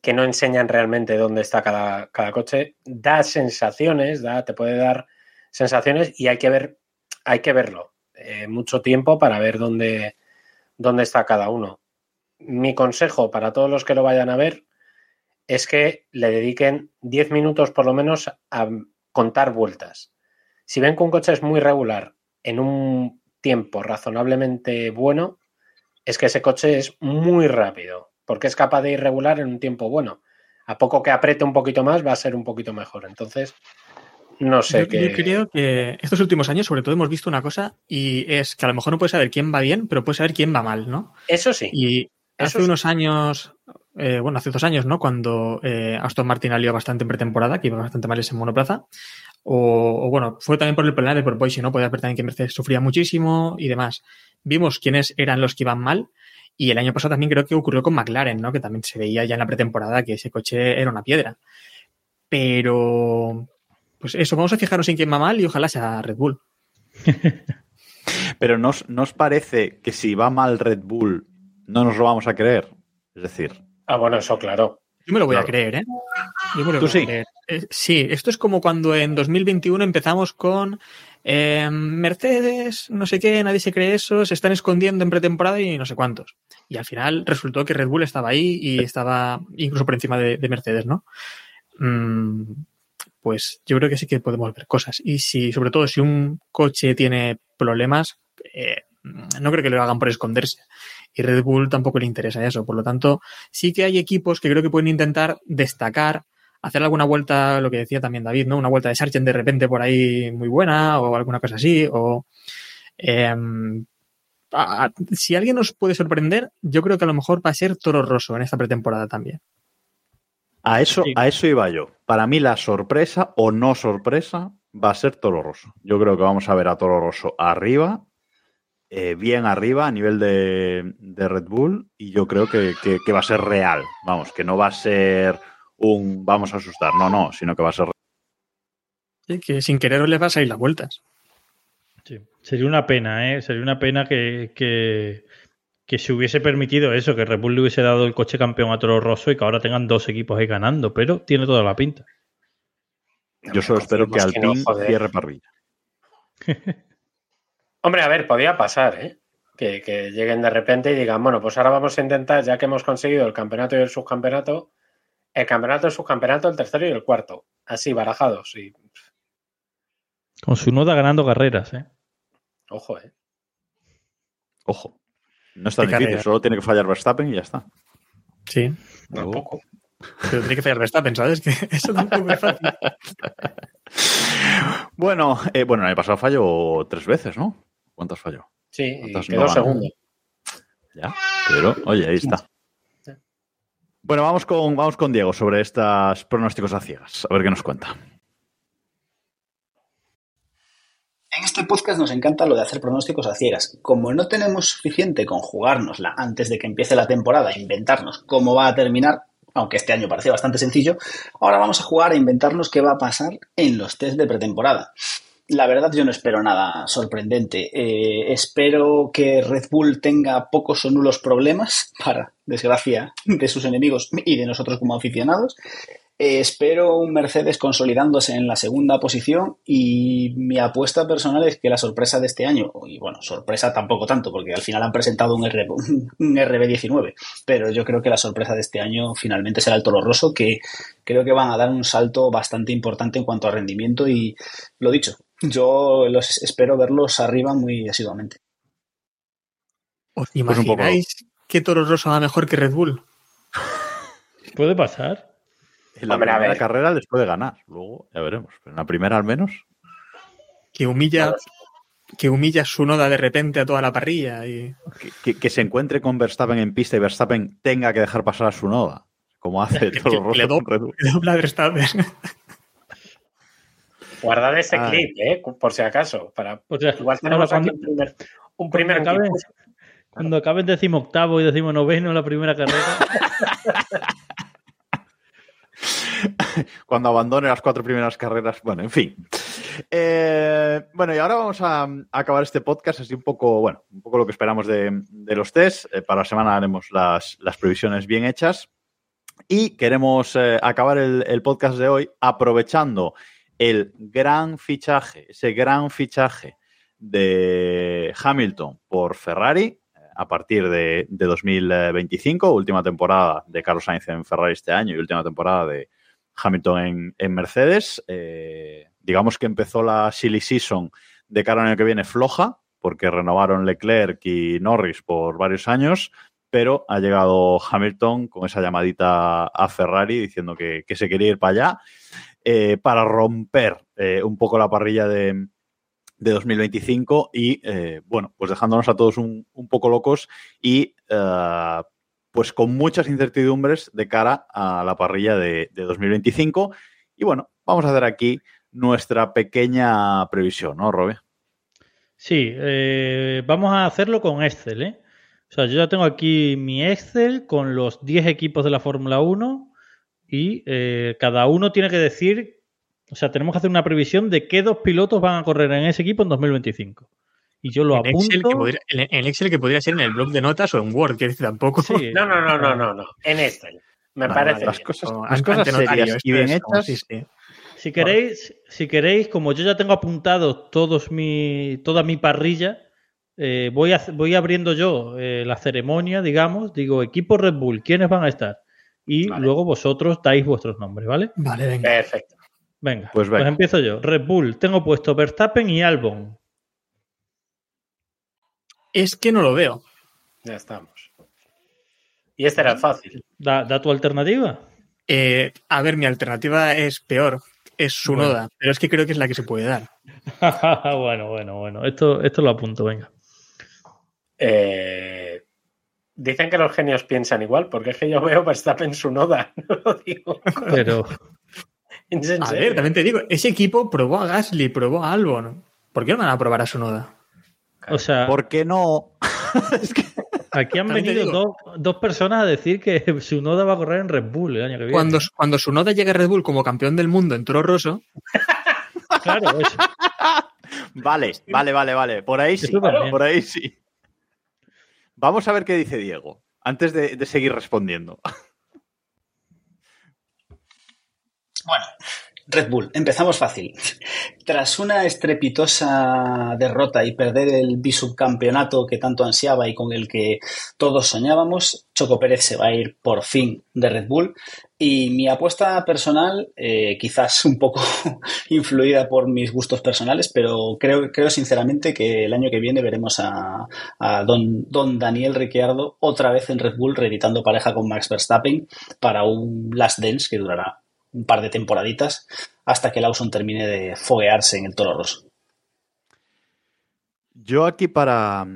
que no enseñan realmente dónde está cada, cada coche. Da sensaciones, da, te puede dar sensaciones y hay que ver, hay que verlo. eh, mucho tiempo para ver dónde, dónde está cada uno. Mi consejo para todos los que lo vayan a ver es que le dediquen 10 minutos por lo menos a contar vueltas. Si ven que un coche es muy regular en un tiempo razonablemente bueno, es que ese coche es muy rápido, porque es capaz de ir regular en un tiempo bueno. A poco que apriete un poquito más, va a ser un poquito mejor. Entonces, no sé Yo, qué. yo creo que estos últimos años, sobre todo, hemos visto una cosa y es que a lo mejor no puedes saber quién va bien, pero puedes saber quién va mal, ¿no? Eso sí. Y hace Eso sí. unos años, eh, bueno, hace dos años, ¿no? Cuando eh, Aston Martin alió bastante en pretemporada, que iba bastante mal ese monoplaza. O, o, bueno, fue también por el problema de porpoising, ¿no? Podías ver también que Mercedes sufría muchísimo y demás. Vimos quiénes eran los que iban mal. Y el año pasado también creo que ocurrió con McLaren, ¿no? Que también se veía ya en la pretemporada que ese coche era una piedra. Pero, pues eso, vamos a fijarnos en quién va mal y ojalá sea Red Bull. Pero ¿nos, ¿nos parece que si va mal Red Bull no nos lo vamos a creer? Es decir, Ah, bueno, eso claro. Yo me lo voy Claro. a creer, ¿eh? Yo me lo ¿Tú voy a sí? creer. Eh, sí, esto es como cuando en 2021 empezamos con eh, Mercedes, no sé qué, nadie se cree eso, se están escondiendo en pretemporada y no sé cuántos. Y al final resultó que Red Bull estaba ahí y estaba incluso por encima de, de Mercedes, ¿no? Mm, pues yo creo que sí que podemos ver cosas. Y si, sobre todo, si un coche tiene problemas, eh, no creo que lo hagan por esconderse. Y Red Bull tampoco le interesa eso. Por lo tanto, sí que hay equipos que creo que pueden intentar destacar, hacer alguna vuelta, lo que decía también David, ¿no? Una vuelta de Sargent de repente por ahí muy buena o alguna cosa así. O em, a- a- si alguien nos puede sorprender, yo creo que a lo mejor va a ser Toro Rosso en esta pretemporada también. a eso, Sí. a eso iba yo. Para mí la sorpresa o no sorpresa va a ser Toro Rosso. Yo creo que vamos a ver a Toro Rosso arriba, eh, bien arriba a nivel de, de Red Bull y yo creo que, que- que va a ser real. Vamos, que no va a ser un vamos a asustar, no, no, sino que va a ser Sí, Que sin querer les va a salir las vueltas. Sí. Sería una pena, ¿eh? Sería una pena que, que, que se hubiese permitido eso, que Red Bull le hubiese dado el coche campeón a Toro Rosso y que ahora tengan dos equipos ahí ganando, pero tiene toda la pinta. Yo solo espero que no, Alpine joder. cierre parrilla. Hombre, a ver, podía pasar, ¿eh? Que, que lleguen de repente y digan, bueno, pues ahora vamos a intentar, ya que hemos conseguido el campeonato y el subcampeonato, el campeonato, el subcampeonato, el tercero y el cuarto. Así, barajados. Y, Con su noda ganando carreras, ¿eh? ojo, ¿eh? Ojo. No es tan Qué difícil, carrera. solo tiene que fallar Verstappen y ya está. Sí. Tampoco. Pero tiene que fallar Verstappen, ¿sabes? Que eso tampoco es fácil. Bueno, eh, bueno, el año pasado falló tres veces, ¿no? ¿Cuántas falló? Sí, y ¿Cuántas quedó no segundo. Ya, pero oye, ahí está. Bueno, vamos con, vamos con Diego sobre estos pronósticos a ciegas. A ver qué nos cuenta. En este podcast nos encanta lo de hacer pronósticos a ciegas. Como no tenemos suficiente con jugárnosla antes de que empiece la temporada e inventarnos cómo va a terminar, aunque este año parecía bastante sencillo, ahora vamos a jugar a inventarnos qué va a pasar en los test de pretemporada. La verdad yo no espero nada sorprendente. Eh, espero que Red Bull tenga pocos o nulos problemas, para desgracia de sus enemigos y de nosotros como aficionados. Eh, espero un Mercedes consolidándose en la segunda posición y mi apuesta personal es que la sorpresa de este año, y bueno, sorpresa tampoco tanto, porque al final han presentado un, R- un RB19, pero yo creo que la sorpresa de este año finalmente será el Toro Rosso, que creo que van a dar un salto bastante importante en cuanto a rendimiento y lo dicho, yo los espero verlos arriba muy asiduamente. ¿Os Pues un poco- imagináis que Toro Rosso va mejor que Red Bull? Puede pasar. En la Hombre, primera carrera les puede ganar, luego ya veremos. Pero en la primera al menos. Que humilla, que humilla su noda de repente a toda la parrilla. Y... Que, que- que se encuentre con Verstappen en pista y Verstappen tenga que dejar pasar a su noda, como hace Toro le Rosso do- con Red Bull. que dobla Verstappen. Guardad ese Ay. clip, ¿eh? Por si acaso. Para... O sea, Igual tenemos ahora aquí cuando, un primer, un primer cuando acabe, clip. cuando acabe el decimoctavo y decimonoveno en la primera carrera, Cuando abandone las cuatro primeras carreras. Bueno, en fin. Eh, bueno, y ahora vamos a, a acabar este podcast así un poco, bueno, un poco lo que esperamos de, de los test. Eh, para la semana haremos las, las previsiones bien hechas. Y queremos eh, acabar el, el podcast de hoy aprovechando el gran fichaje, ese gran fichaje de Hamilton por Ferrari eh, a partir de, de 2025, última temporada de Carlos Sainz en Ferrari este año y última temporada de Hamilton en, Mercedes. Eh, digamos que empezó la silly season de cara al año que viene floja, porque renovaron Leclerc y Norris por varios años, pero ha llegado Hamilton con esa llamadita a Ferrari diciendo que, que se quería ir para allá eh, para romper eh, un poco la parrilla de, de 2025 y, eh, bueno, pues dejándonos a todos un, un poco locos y pues con muchas incertidumbres de cara a la parrilla de, de 2025. Y bueno, vamos a hacer aquí nuestra pequeña previsión, ¿no, Robe? Sí, vamos a hacerlo con Excel, ¿eh? O sea, yo ya tengo aquí mi Excel con los 10 equipos de la Fórmula 1 y eh, cada uno tiene que decir, o sea, tenemos que hacer una previsión de qué dos pilotos van a correr en ese equipo en 2025. Y yo lo En Excel, apunto. que podría, en Excel que podría ser en el blog de notas o en Word, que tampoco. Sí, No, no, no, no, no, no. En Excel. Me Vale, parece. las bien. cosas, Como las cosas serias y bien hechas. sí, sí. Si queréis, si queréis, como yo ya tengo apuntado todos mi, toda mi parrilla, eh, voy, a- voy abriendo yo eh, la ceremonia, digamos, digo, equipo Red Bull, ¿quiénes van a estar? Y Vale. luego vosotros dais vuestros nombres, ¿vale? Vale, venga. Perfecto. Venga, Pues pues, venga. empiezo yo. Red Bull, tengo puesto Verstappen y Albon. Es que no lo veo. Ya estamos. Y este era el fácil. Da, da tu alternativa. Eh, a ver, mi alternativa es peor. Es su Bueno. noda, pero es que creo que es la que se puede dar. bueno, bueno, bueno. Esto, esto lo apunto, venga. Eh, dicen que los genios piensan igual, porque es que yo veo Verstappen su noda. No lo digo. Pero A serio. ver, también te digo, ese equipo probó a Gasly, probó a Albon. ¿Por qué no van a probar a su noda? O sea, ¿Por qué no? Es que- aquí han También venido dos, dos personas a decir que Sunoda va a correr en Red Bull el año que viene. Cuando, cuando su noda llegue a Red Bull como campeón del mundo en Toro Rosso, Claro, eso. Vale, vale, vale, vale. Por ahí sí, por ahí sí. Vamos a ver qué dice Diego, antes de, seguir respondiendo. Bueno, Red Bull, empezamos fácil. Tras una estrepitosa derrota y perder el bisubcampeonato que tanto ansiaba y con el que todos soñábamos, Choco Pérez se va a ir por fin de Red Bull. Y mi apuesta personal, eh, quizás un poco influida por mis gustos personales, pero creo, creo sinceramente que el año que viene veremos a, don, don Daniel Ricciardo otra vez en Red Bull reeditando pareja con Max Verstappen para un Last Dance que durará un par de temporaditas hasta que Lawson termine de foguearse en el Toro Rosso. Yo aquí para,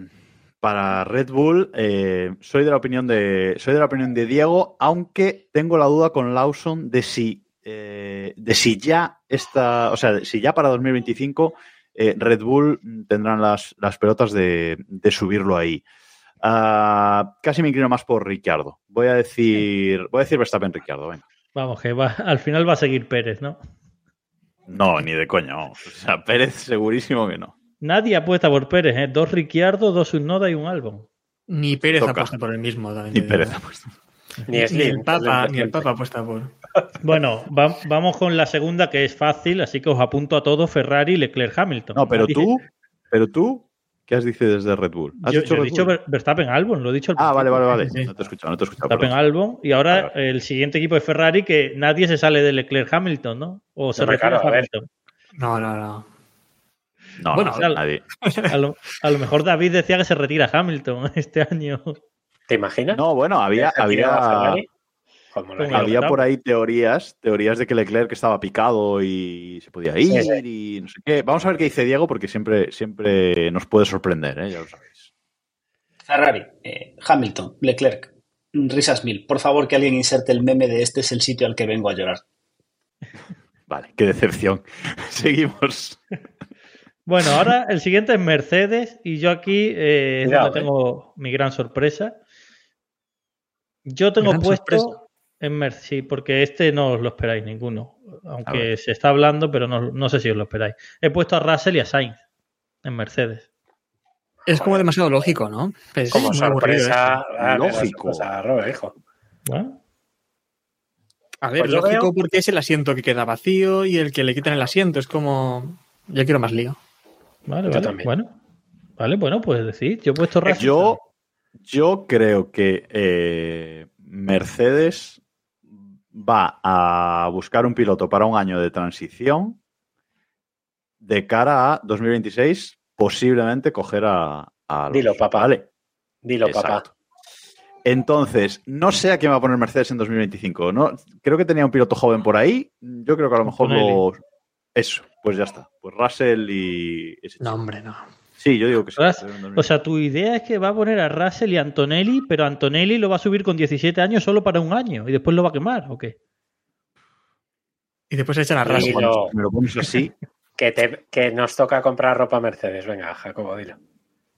para Red Bull eh, soy de la opinión de soy de la opinión de Diego, aunque tengo la duda con Lawson de si eh, de si ya está, o sea, si ya para 2025 eh, Red Bull tendrán las, las pelotas de, de subirlo ahí. Ah, casi me inclino más por Ricciardo. Voy a decir, voy a decir Verstappen Ricciardo, venga. Vamos, que va, al final va a seguir Pérez, ¿no? No, ni de coña, vamos. O sea, Pérez segurísimo que no. Nadie apuesta por Pérez, ¿eh? Dos Ricciardo, dos Sunoda y un Albon. ni Pérez Toca. apuesta por el mismo. también Ni. Pérez ha puesto. Ni Ni Slim. el Papa, ni el Papa apuesta por. Bueno, va- vamos con la segunda que es fácil, así que os apunto a todos Ferrari, Leclerc, Hamilton. No, pero tú, pero tú, ¿qué has dicho desde Red Bull? ¿Has Yo, dicho yo he Red dicho Bull? Verstappen Albon, lo he dicho al Ah, vale, vale, vale. Sí. No te he escuchado, no te he escuchado. Verstappen perdón. Albon y ahora Vale, el siguiente equipo de Ferrari que nadie se sale de Leclerc Hamilton, ¿no? O se Hombre, refiere claro, a a ver. Hamilton. No, no, no. No, Bueno, no, o sea, nadie. A lo, a lo mejor David decía que se retira Hamilton este año. ¿Te imaginas? No, bueno, había, ¿Se tiraba había, había por ahí teorías, teorías de que Leclerc estaba picado y se podía ir Sí, y no sé qué. Vamos a ver qué dice Diego porque siempre, siempre nos puede sorprender, ¿eh? ya lo sabéis. Ferrari, eh, Hamilton, Leclerc, risas mil. Por favor, que alguien inserte el meme de este es el sitio al que vengo a llorar. Vale, qué decepción. Seguimos. Bueno, ahora el siguiente es Mercedes y yo aquí eh, es Cuidado, donde tengo mi gran sorpresa. Yo tengo Gran puesto sorpresa. en Mercedes, sí, porque este no os lo esperáis ninguno, aunque se está hablando, pero no, no sé si os lo esperáis. He puesto a Russell y a Sainz en Mercedes. Es como demasiado lógico, ¿no? Pues Como es sorpresa. ah, Lógico. sorpresa, Robert, hijo. ¿no? A ver, Pues lógico veo- porque es el asiento que queda vacío y el que le quitan el asiento. Es como. Yo quiero más lío. Vale, Yo vale. también. Bueno, vale, bueno, pues decir, yo he puesto Russell. Yo, yo creo que eh, Mercedes va a buscar un piloto para un año de transición de cara a 2026, posiblemente coger a, Dilo, papá. ¿vale? Dilo, Exacto. Entonces, no sé a quién va a poner Mercedes en 2025. ¿no? Creo que tenía un piloto joven por ahí. Yo creo que a lo mejor lo. Eso, pues ya está. Pues Russell y. ese No, hombre, no. Sí, yo digo que sí. O sea, tu idea es que va a poner a Russell y Antonelli, pero Antonelli lo va a subir con 17 años solo para un año y después lo va a quemar, ¿o qué? Y después echan a Russell. lo- me lo pones así. Que, te- que nos toca comprar ropa Mercedes. Venga, Jacobo, dilo.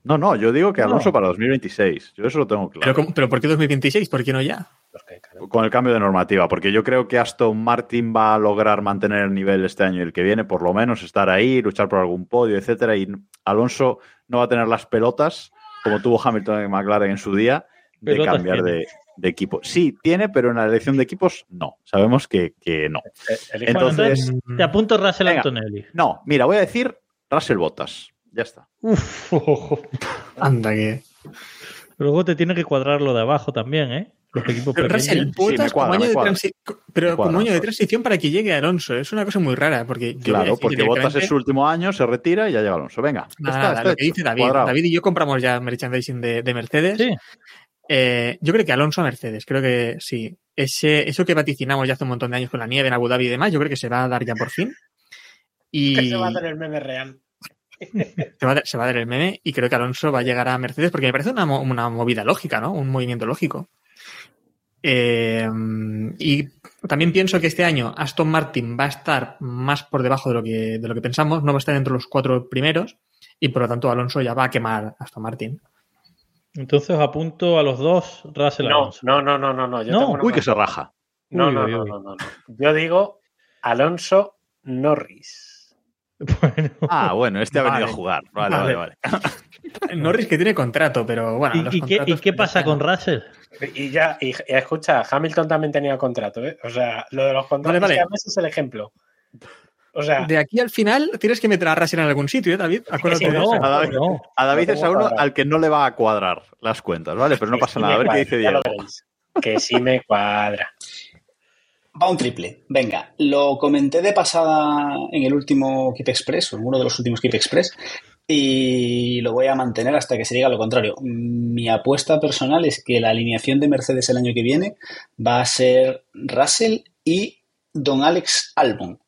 No, no, yo digo que No. Alonso para 2026. Yo eso lo tengo claro. Pero, ¿cómo- pero ¿por qué 2026? ¿Por qué no ya? Los que, claro. Con el cambio de normativa, porque yo creo que Aston Martin va a lograr mantener el nivel este año y el que viene, por lo menos estar ahí, luchar por algún podio, etcétera. Y Alonso no va a tener las pelotas, como tuvo Hamilton en McLaren en su día, de Pelotas cambiar de, de equipo. Sí, tiene, pero en la elección de equipos no. Sabemos que, que no. Eh, Bueno, Entonces, entonces, te apunto Russell Venga. Antonelli. no, mira, voy a decir Russell Bottas. Ya está. Uf, ojo. Anda, que. Luego te tiene que cuadrar lo de abajo también, ¿eh? Los equipos Pero pequeños. Russell, Bottas me cuadra, como año de pero cuadra, como año transición para que llegue Alonso. Es una cosa muy rara. Porque Claro, porque Bottas directamente- es su último año, se retira y ya llega Alonso. Venga, Nada, está, nada, está lo que dice David. cuadrado. David y yo compramos ya merchandising de, de Mercedes. Sí. Eh, yo creo que Alonso a Mercedes, creo que sí. Ese, eso que vaticinamos ya hace un montón de años con la nieve en Abu Dhabi y demás, yo creo que se va a dar ya por fin. Y Que se va a hacer el meme real. se va a dar, se va a dar el meme y creo que Alonso va a llegar a Mercedes porque me parece una, una movida lógica, ¿no? Un movimiento lógico. Eh, y también pienso que este año Aston Martin va a estar más por debajo de lo que, de lo que pensamos, no va a estar entre los cuatro primeros y por lo tanto Alonso ya va a quemar a Aston Martin. Entonces os apunto a los dos Russell No, Alonso. no, no, no, no. no. Yo No, tengo una Uy, que se raja. No, Uy, no, uy, no, uy. no, no, no. Yo digo Alonso Norris. Bueno, Ah, bueno, este ha venido a jugar. Vale, vale, Vale. vale. Norris que tiene contrato, pero bueno. ¿Y, los y qué, y qué pasa con. Russell? Y ya, y, y escucha, Hamilton también tenía contrato, ¿eh? O sea, lo de los contratos Vale, vale. que además es el ejemplo. O sea, De aquí al final tienes que meter a Russell en algún sitio, ¿eh, David? Acuérdate Sí, de No, eso. A David- no. A David es a uno al que no le va a cuadrar las cuentas, ¿vale? Pero no pasa nada. A ver qué dice Diego. Que sí me cuadra. Va un triple. Venga, lo comenté de pasada en el último Keep Express, o en uno de los últimos Keep Express, y lo voy a mantener hasta que se diga lo contrario. Mi apuesta personal es que la alineación de Mercedes el año que viene va a ser Russell y Don Alex Albon.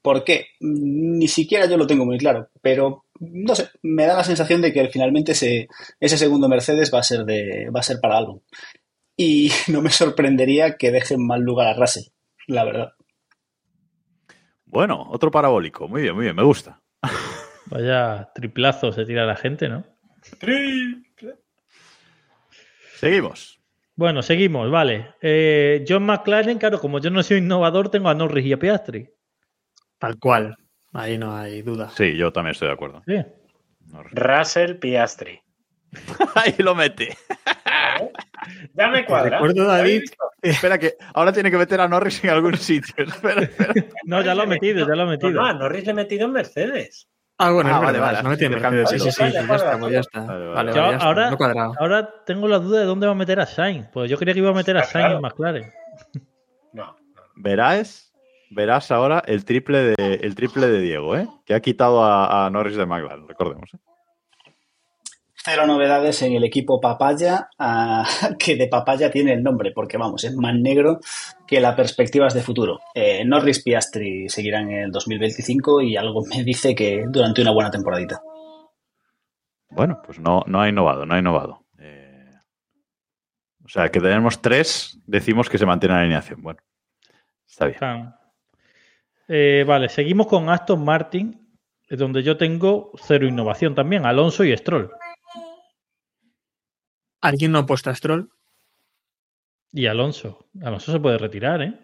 ¿Por qué? Ni siquiera yo lo tengo muy claro, pero no sé, me da la sensación de que finalmente ese, segundo Mercedes va a ser de, va a ser para Albon. Y no me sorprendería que dejen mal lugar a Russell, la verdad. Bueno, otro parabólico. Muy bien, muy bien, me gusta. Vaya triplazo se tira la gente, ¿no? Seguimos. Bueno, seguimos, vale. Eh, John McLaren, claro, como yo no soy innovador, tengo a Norris y a Piastri. Tal cual. Ahí no hay duda. Sí, yo también estoy de acuerdo. Sí. Russell Piastri. Ahí lo mete. Ya me cuadra. recuerdo, David, Espera, que ahora tiene que meter a Norris en algún sitio. Espera, espera. No, ya lo ha metido, ya lo ha No, metido. no, a Norris le he metido en Mercedes. Ah, bueno, Ah, vale, vale, no me tiene sí, Mercedes. Sí, sí, sí, vale, ya vale, está, vale. ya está. Vale, Vale, vale. vale, Yo ya está, ahora, no he ahora tengo la duda de dónde va a meter a Sainz. Pues yo creía que iba a meter a Sainz claro. en McLaren. No, no. Verás, verás ahora el triple de, el triple de Diego, ¿eh? Que ha quitado a, a Norris de McLaren, recordemos. ¿eh? Cero novedades en el equipo Papaya, ah, que de Papaya tiene el nombre, porque vamos, es más negro que las perspectivas de futuro. Eh, Norris Piastri seguirán en el 2025 y algo me dice que durante una buena temporadita. Bueno, pues no, no ha innovado, no ha innovado. Eh, o sea, que tenemos tres, decimos que se mantiene la alineación. Bueno, está bien. Eh, vale, seguimos con Aston Martin, donde yo tengo cero innovación también, Alonso y Stroll. ¿Alguien no ha puesto a Stroll? Y Alonso. Alonso se puede retirar, ¿eh?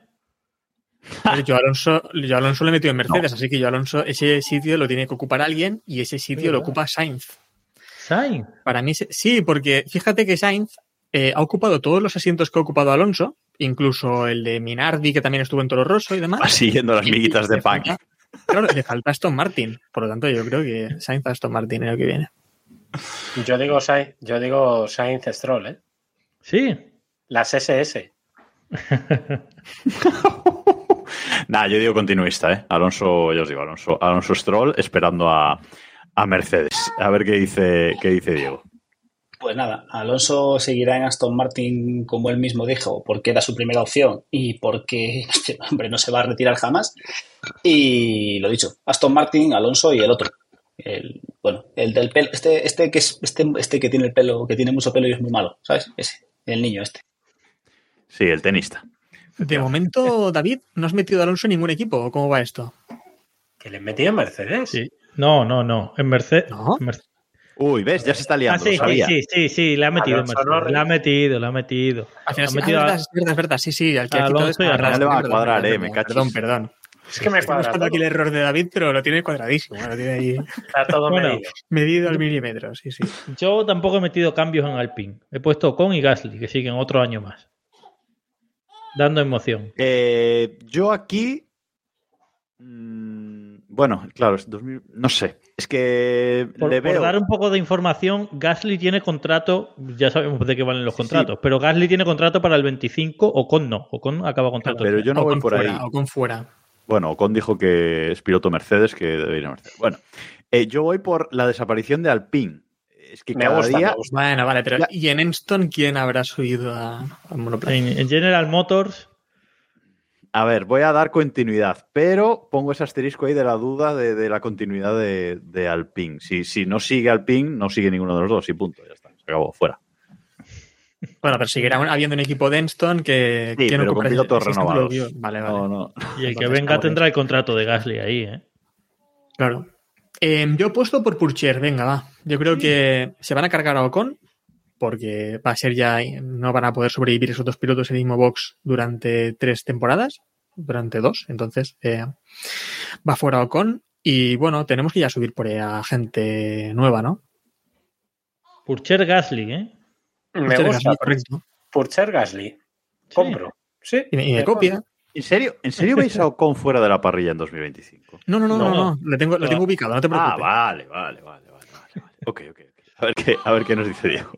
Yo a Alonso, yo a Alonso le he metido en Mercedes, así que yo a Alonso ese sitio lo tiene que ocupar alguien y ese sitio lo ocupa Sainz. Sainz. Para mí, sí, porque fíjate que Sainz eh, ha ocupado todos los asientos que ha ocupado Alonso, incluso el de Minardi, que también estuvo en Toro Rosso y demás. Va siguiendo las miguitas de pan. falta- Claro, le falta Aston Martin. Por lo tanto, yo creo que Sainz Aston Martin es lo que viene. Yo digo, Sainz- yo digo Sainz Stroll, ¿eh? Sí. Las SS. Nada, yo digo continuista, ¿eh? Alonso, yo os digo, Alonso, Alonso Stroll esperando a, a Mercedes. A ver qué dice, qué dice Diego. Pues nada, Alonso seguirá en Aston Martin como él mismo dijo, porque era su primera opción y porque este hombre no se va a retirar jamás. Y lo dicho, Aston Martin, Alonso y el otro. El, bueno, el del pelo, este, este que es, este, este que tiene el pelo, que tiene mucho pelo y es muy malo, ¿sabes? Ese, el niño este. Sí, el tenista. De momento, David, no has metido a Alonso en ningún equipo. ¿o ¿Cómo va esto? Que le metí en Mercedes. Sí. No, no, no. En Mercedes. ¿No? Uy, ¿ves? Ya se está Ah, liando, sí, lo sí, sabía. sí, sí, sí, la ha metido en Alonso Mercedes. La ha metido, la ha metido. Al final, Ha sí, ah, metido a- verdad, es verdad, es verdad. Sí, sí, al que ha Alonso. Le va a perdón, cuadrar, perdón, eh, me perdón, cachis. Perdón, Es que me cuadra todo. aquí el error de David, pero lo tiene cuadradísimo. Lo tiene ahí Está todo Bueno. medido. medido al milímetro. Sí, sí. Yo tampoco he metido cambios en Alpine. He puesto Ocon y Gasly, que siguen otro año más. Dando emoción. Eh, yo aquí. mm, Bueno, claro, es 2000, no sé. Es que Por, le por veo. dar un poco de información, Gasly tiene contrato, ya sabemos de qué valen los contratos, pero Gasly tiene contrato para el 25, Ocon no, Ocon acaba contrato. Pero yo no o voy con por fuera, ahí. O con fuera. Bueno, Ocon dijo que es piloto Mercedes, que debe ir a Mercedes. Bueno, eh, yo voy por la desaparición de Alpine. Es que Me cada gusta, día. me gusta. Bueno, vale, pero Ya. ¿y en Enston quién habrá subido a- al monoplaza? En, en General Motors, A ver, voy a dar continuidad, pero pongo ese asterisco ahí de la duda de, de la continuidad de, de Alpine. Si, si no sigue Alpine, no sigue ninguno de los dos y punto. Ya está, se acabó, fuera. Bueno, pero seguirá un- habiendo un equipo de Enston que. Sí, ocupará ese- pilotos renovados. Vale, vale. No, no. y el que venga tendrá el contrato de Gasly ahí, ¿eh? Claro. Eh, yo he puesto por Purcher, venga, va. Yo creo que se van a cargar a Ocon porque va a ser ya, no van a poder sobrevivir esos dos pilotos en el mismo box durante tres temporadas, durante dos, entonces eh, va fuera Ocon y bueno, tenemos que ya subir por ahí a gente nueva, ¿no? Purcher Gasly, ¿eh? Me Purcher gusta. Gasly. Purcher Gasly. Compro. Sí. Y, me- y me copia. ¿En serio? ¿En serio veis a Ocon fuera de la parrilla en 2025? No, no, no, no, No. no, Lo, tengo, lo tengo ubicado, no te preocupes. Ah, vale, vale, vale, vale, vale. vale. Ok, ok, ok. A ver qué, a ver qué nos dice Diego.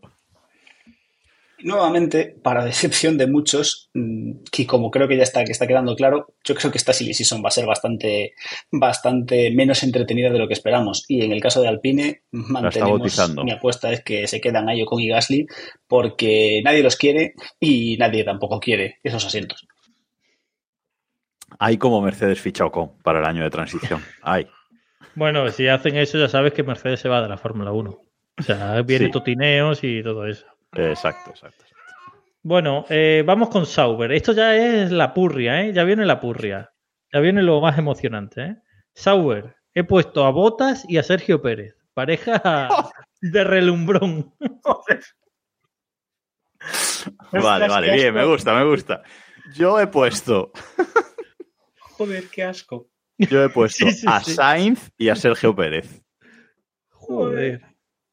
Nuevamente, para decepción de muchos, mm, que como creo que ya está, que está quedando claro, yo creo que esta silly season va a ser bastante, bastante menos entretenida de lo que esperamos. Y en el caso de Alpine, mantenemos mi apuesta es que se quedan ahí Ocon y Gasly porque nadie los quiere y nadie tampoco quiere esos asientos. Hay como Mercedes ficha a Ocon para el año de transición. Hay. Bueno, si hacen eso ya sabes que Mercedes se va de la Fórmula 1. O sea, viene Sí. totineos y todo eso. Exacto, exacto. exacto. Bueno, eh, vamos con Sauber. Esto ya es la purria, ¿eh? Ya viene la purria. Ya viene lo más emocionante, ¿eh? Sauber, he puesto a Botas y a Sergio Pérez. Pareja de relumbrón. Vale, vale, bien, me gusta, me gusta. Yo he puesto, Joder, qué asco. yo he puesto Sí, sí, a sí. Sainz y a Sergio Pérez. Joder.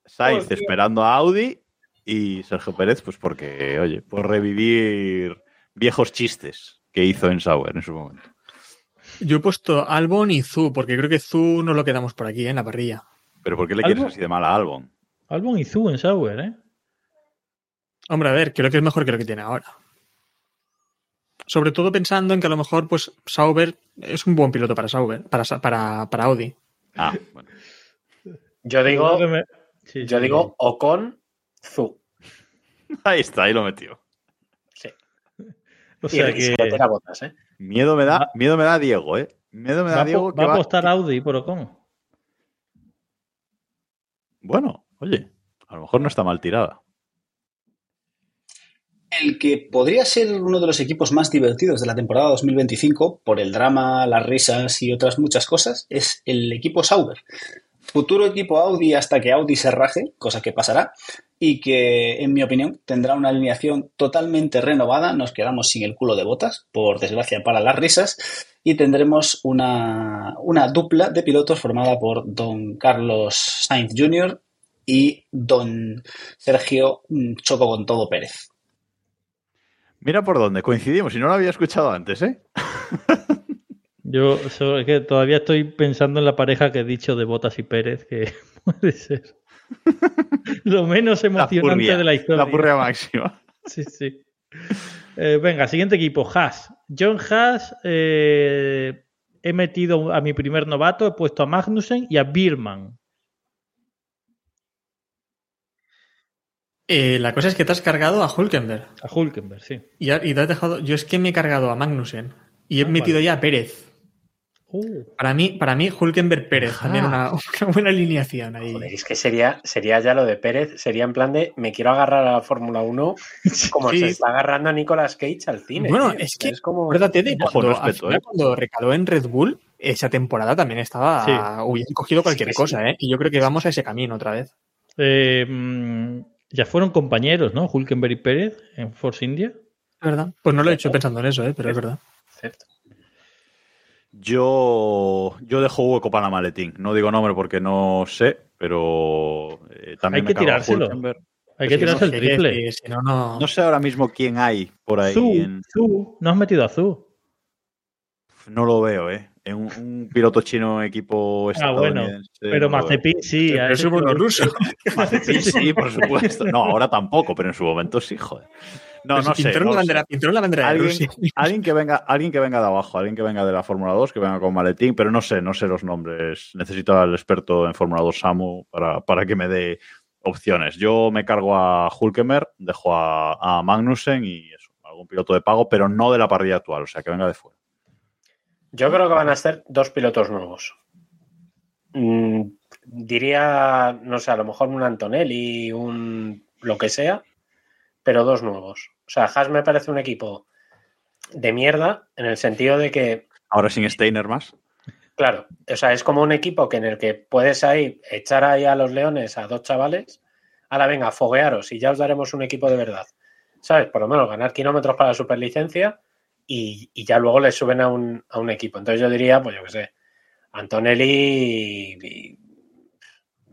Sainz Joder. esperando a Audi y Sergio Pérez, pues porque, oye, por revivir viejos chistes que hizo en Sauer en su momento. Yo he puesto Albon y Zu, porque creo que Zu nos lo quedamos por aquí, ¿eh? en la parrilla. Pero ¿por qué le quieres ¿Algo? así de mal a Albon? Albon y Zu en Sauber, ¿eh? Hombre, a ver, creo que es mejor que lo que tiene ahora. Sobre todo pensando en que a lo mejor, pues, Sauber es un buen piloto para Sauber, para, para, para Audi. Ah, bueno. Yo digo, sí, yo sí. digo Ocon Zu. Ahí está, ahí lo metió. Sí. O sea y que meter a botas, ¿eh? Miedo me da, Va- miedo me da Diego, ¿eh? Miedo me va, da a Diego que va a va- apostar Audi por Ocon. Bueno, oye, a lo mejor no está mal tirada. El que podría ser uno de los equipos más divertidos de la temporada 2025 por el drama, las risas y otras muchas cosas es el equipo Sauber. Futuro equipo Audi hasta que Audi se raje, cosa que pasará, y que, en mi opinión, tendrá una alineación totalmente renovada. Nos quedamos sin el culo de botas, por desgracia para las risas, y tendremos una, una dupla de pilotos formada por don Carlos Sainz Jr. y don Sergio mm, Choco con todo Pérez. Mira por dónde, coincidimos y no lo había escuchado antes, ¿eh? Yo es que todavía estoy pensando en la pareja que he dicho de Botas y Pérez, que puede ser lo menos emocionante purria, de la historia. La purria máxima. Sí, sí. Eh, venga, siguiente equipo, Haas. John Haas, eh, he metido a mi primer novato, he puesto a Magnussen y a Birman. Eh, la cosa es que te has cargado a Hulkenberg. A Hulkenberg, sí. Y, y te has dejado. Yo es que me he cargado a Magnussen. Y he Ah, metido vale. ya a Pérez. Uh, Para mí, para mí Hulkenberg Pérez. También una, una buena alineación ahí. Joder, es que sería, sería ya lo de Pérez, sería en plan de me quiero agarrar a la Fórmula 1 como Sí. se está agarrando a Nicolas Cage al cine. Bueno, tío. es que es como Acuérdate de Ojo, cuando, respeto, final, ¿eh? cuando recaló en Red Bull, esa temporada también estaba. Sí. Hubieran cogido cualquier Sí, sí. cosa, ¿eh? Y yo creo que vamos a ese camino otra vez. eh, ya fueron compañeros, ¿no? Hulkenberg y Pérez en Force India. ¿Es verdad? Pues no lo he hecho pensando en eso, ¿eh? Pero es verdad. Cierto. Yo, yo dejo hueco para la maletín. No digo nombre porque no sé, pero eh, también Hay me que tirárselo. Hay que que tirarse el triple. que si no, no. No sé ahora mismo quién hay por ahí. Zu, en- Zu, no has metido a Zu. No lo veo, ¿eh? En un, un piloto chino equipo Ah, bueno, estadounidense. Pero. Mazepin sí. Pero es tío- ruso. Mazepin sí, por supuesto. No, ahora tampoco, pero en su momento sí, joder. No, no sé. pintó no la bandera, sé. la bandera de Alguien, Rusia. alguien que venga, alguien que venga de abajo, alguien que venga de la Fórmula 2, que venga con maletín, pero no sé, no sé los nombres. Necesito al experto en Fórmula 2, Samu, para, para que me dé opciones. Yo me cargo a Hulkemer, dejo a, a Magnussen y eso, algún piloto de pago, pero no de la parrilla actual, o sea, que venga de fuera. Yo creo que van a ser dos pilotos nuevos. Mm, diría, no sé, a lo mejor un Antonelli, un lo que sea, pero dos nuevos. O sea, Haas me parece un equipo de mierda en el sentido de que, Ahora sin Steiner más. claro, o sea, es como un equipo que en el que puedes ahí echar ahí a los leones a dos chavales, ahora venga, foguearos y ya os daremos un equipo de verdad. ¿Sabes? Por lo menos ganar kilómetros para la superlicencia y, y ya luego le suben a un, a un equipo. Entonces yo diría, pues yo qué sé, Antonelli y, y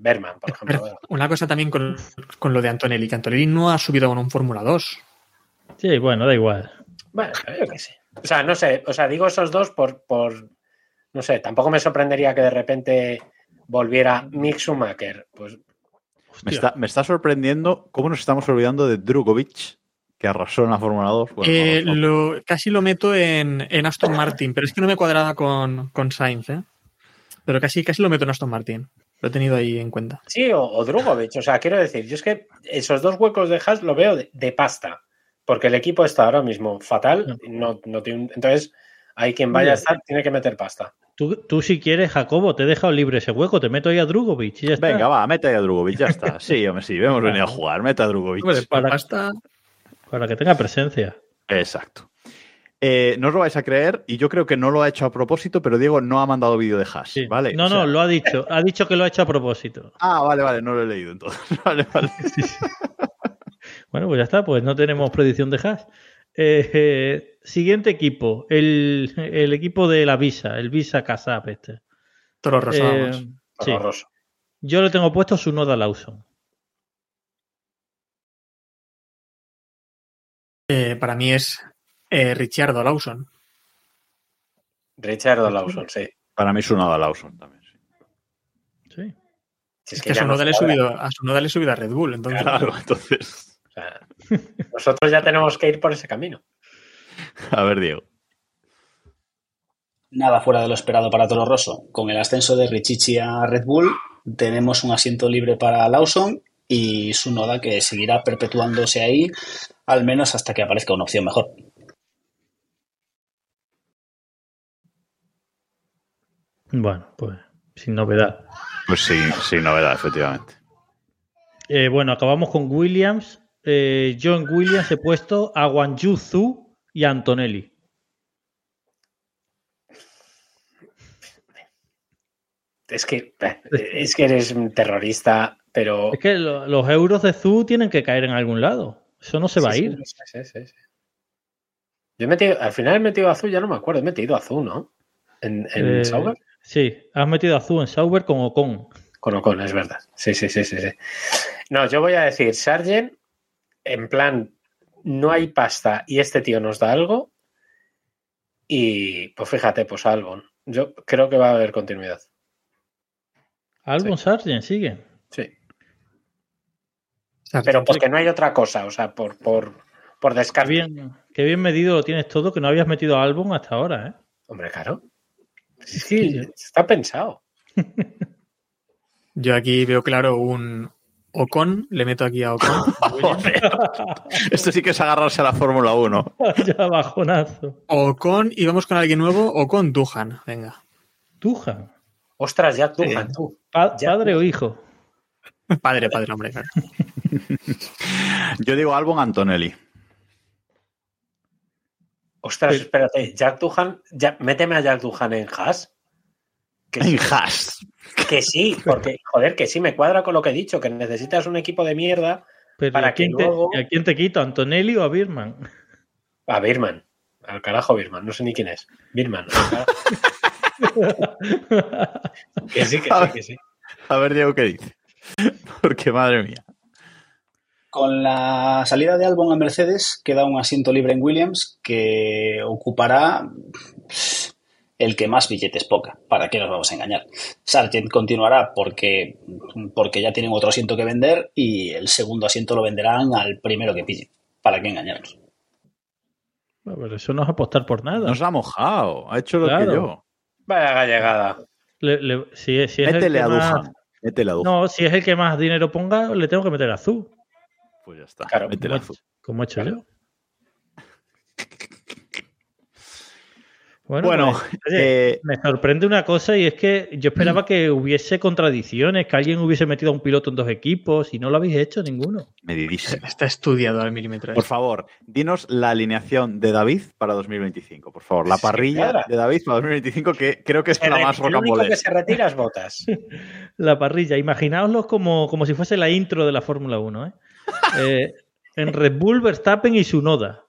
Berman, por ejemplo. Pero una cosa también con, con lo de Antonelli, que Antonelli no ha subido con un Fórmula 2. Sí, bueno, da igual. Bueno, yo qué sé. O sea, no sé, o sea, digo esos dos por, por no sé, tampoco me sorprendería que de repente volviera Mick Schumacher. Pues Me está, me está sorprendiendo cómo nos estamos olvidando de Drugovic, que arrasó en la Fórmula 2. Bueno, Eh, no, no. lo- casi lo meto en, en Aston Martin, pero es que no me cuadraba con, con Sainz, ¿eh? Pero casi, casi lo meto en Aston Martin. Lo he tenido ahí en cuenta. sí, o, o Drugovic. O sea, quiero decir, yo es que esos dos huecos de Haas lo veo de, de pasta. Porque el equipo está ahora mismo fatal. No, no tiene entonces, ahí quien vaya a estar tiene que meter pasta. Tú, tú si quieres, Jacobo, te he dejado libre ese hueco, te meto ahí a Drugovic y ya está. Venga, va, mete ahí a Drugovic, ya está. Sí, hombre, sí, hemos venido a jugar, mete a Drugovic. Hombre, para- pasta, Para que tenga presencia. Exacto. Eh, no os lo vais a creer, y yo creo que no lo ha hecho a propósito, pero Diego no ha mandado vídeo de hash, Sí. ¿vale? No, O sea- no, lo ha dicho. Ha dicho que lo ha hecho a propósito. Ah, vale, vale, no lo he leído entonces. Vale, vale. Bueno, pues ya está, pues no tenemos predicción de hash. Eh, eh, siguiente equipo, el, el equipo de la Visa, el Visa Casap este. Toro Eh, sí. Horroroso. Yo le tengo puesto su noda Lawson. Eh, para mí es eh, Ricciardo Lawson. Richard Lawson, sí. Para mí de Lawson también. sí. Sí. Si Es que a su, no noda le he subido, a le he subido a Red Bull. Entonces, Claro, entonces. O sea, nosotros ya tenemos que ir por ese camino. A ver, Diego. Nada fuera de lo esperado para Toro Rosso. Con el ascenso de Richichi a Red Bull, tenemos un asiento libre para Lawson y su noda que seguirá perpetuándose ahí, al menos hasta que aparezca una opción mejor. Bueno, pues sin novedad. Pues sí, sin novedad, efectivamente. Eh, bueno, acabamos con Williams. Eh, yo en Williams he puesto a Wanju Zhu y a Antonelli. Es que, es que eres un terrorista, pero. Es que lo- los euros de Zhu tienen que caer en algún lado. Eso no se va Sí, a ir. sí, sí, sí, sí. Yo he metido, al final he metido azul, ya no me acuerdo, he metido azul, ¿no? En, en Eh, Sauber. Sí, has metido a Zhu en Sauber con Ocon. Con Ocon, es verdad. Sí, sí, sí, sí, sí. No, yo voy a decir Sargent en plan no hay pasta y este tío nos da algo. Y pues fíjate, pues Albon. Yo creo que va a haber continuidad. Albon Sargent sigue. Sí. Pero porque no hay otra cosa, o sea, por, por, por Qué bien, qué bien medido lo tienes todo, que no habías metido a Albon hasta ahora, ¿eh? Hombre, claro. Sí, está pensado. Yo aquí veo claro un Ocon, le meto aquí a Ocon. Esto sí que es agarrarse a la Fórmula 1. ya bajonazo. Ocon y vamos con alguien nuevo, Ocon Duhan, venga. Tuja. Ostras, ya tú. Pa- Ya. ¿Padre o hijo? Padre, padre, hombre, claro. Yo digo Albon Antonelli. Ostras, Sí. espérate. Jack Duhan, ya, méteme a Jack Duhan en Haas. Que sí, En Haas. que sí, porque, joder, que sí me cuadra con lo que he dicho, que necesitas un equipo de mierda Pero Para ¿a, quién que te, ¿a quién te quito? ¿A ¿Antonelli o a Birman? A Birman. Al carajo Birman, no sé ni quién es. Birman. que sí, que sí, que sí. A ver, Diego, ¿qué dice? Porque madre mía. Con la salida de Albon a Mercedes queda un asiento libre en Williams que ocupará el que más billetes poca. ¿Para qué nos vamos a engañar? Sargent continuará porque, porque ya tienen otro asiento que vender y el segundo asiento lo venderán al primero que pille. ¿Para qué engañarnos? Pero eso no es apostar por nada. Nos ha mojado. Ha hecho lo Claro. que yo. Vaya gallegada. Le- le- si, si es el Métele que a más- Duhan. Métele a Duhan. No, si es el que más dinero ponga, le tengo que meter azul. Pues ya está. Claro. Como, he hecho yo. Bueno, Bueno, pues, oye, eh, me sorprende una cosa y es que yo esperaba que hubiese contradicciones, que alguien hubiese metido a un piloto en dos equipos y no lo habéis hecho ninguno. medidísimo. Está estudiado al milímetro. Por favor, dinos la alineación de David para 2025, por favor. La Sí, parrilla claro. de David para 2025, que creo que es la más el único rocambolesca. que se retira es Botas. La parrilla, imaginaoslo como, como si fuese la intro de la Fórmula 1. ¿eh? Eh, en Red Bull, Verstappen y Sunoda.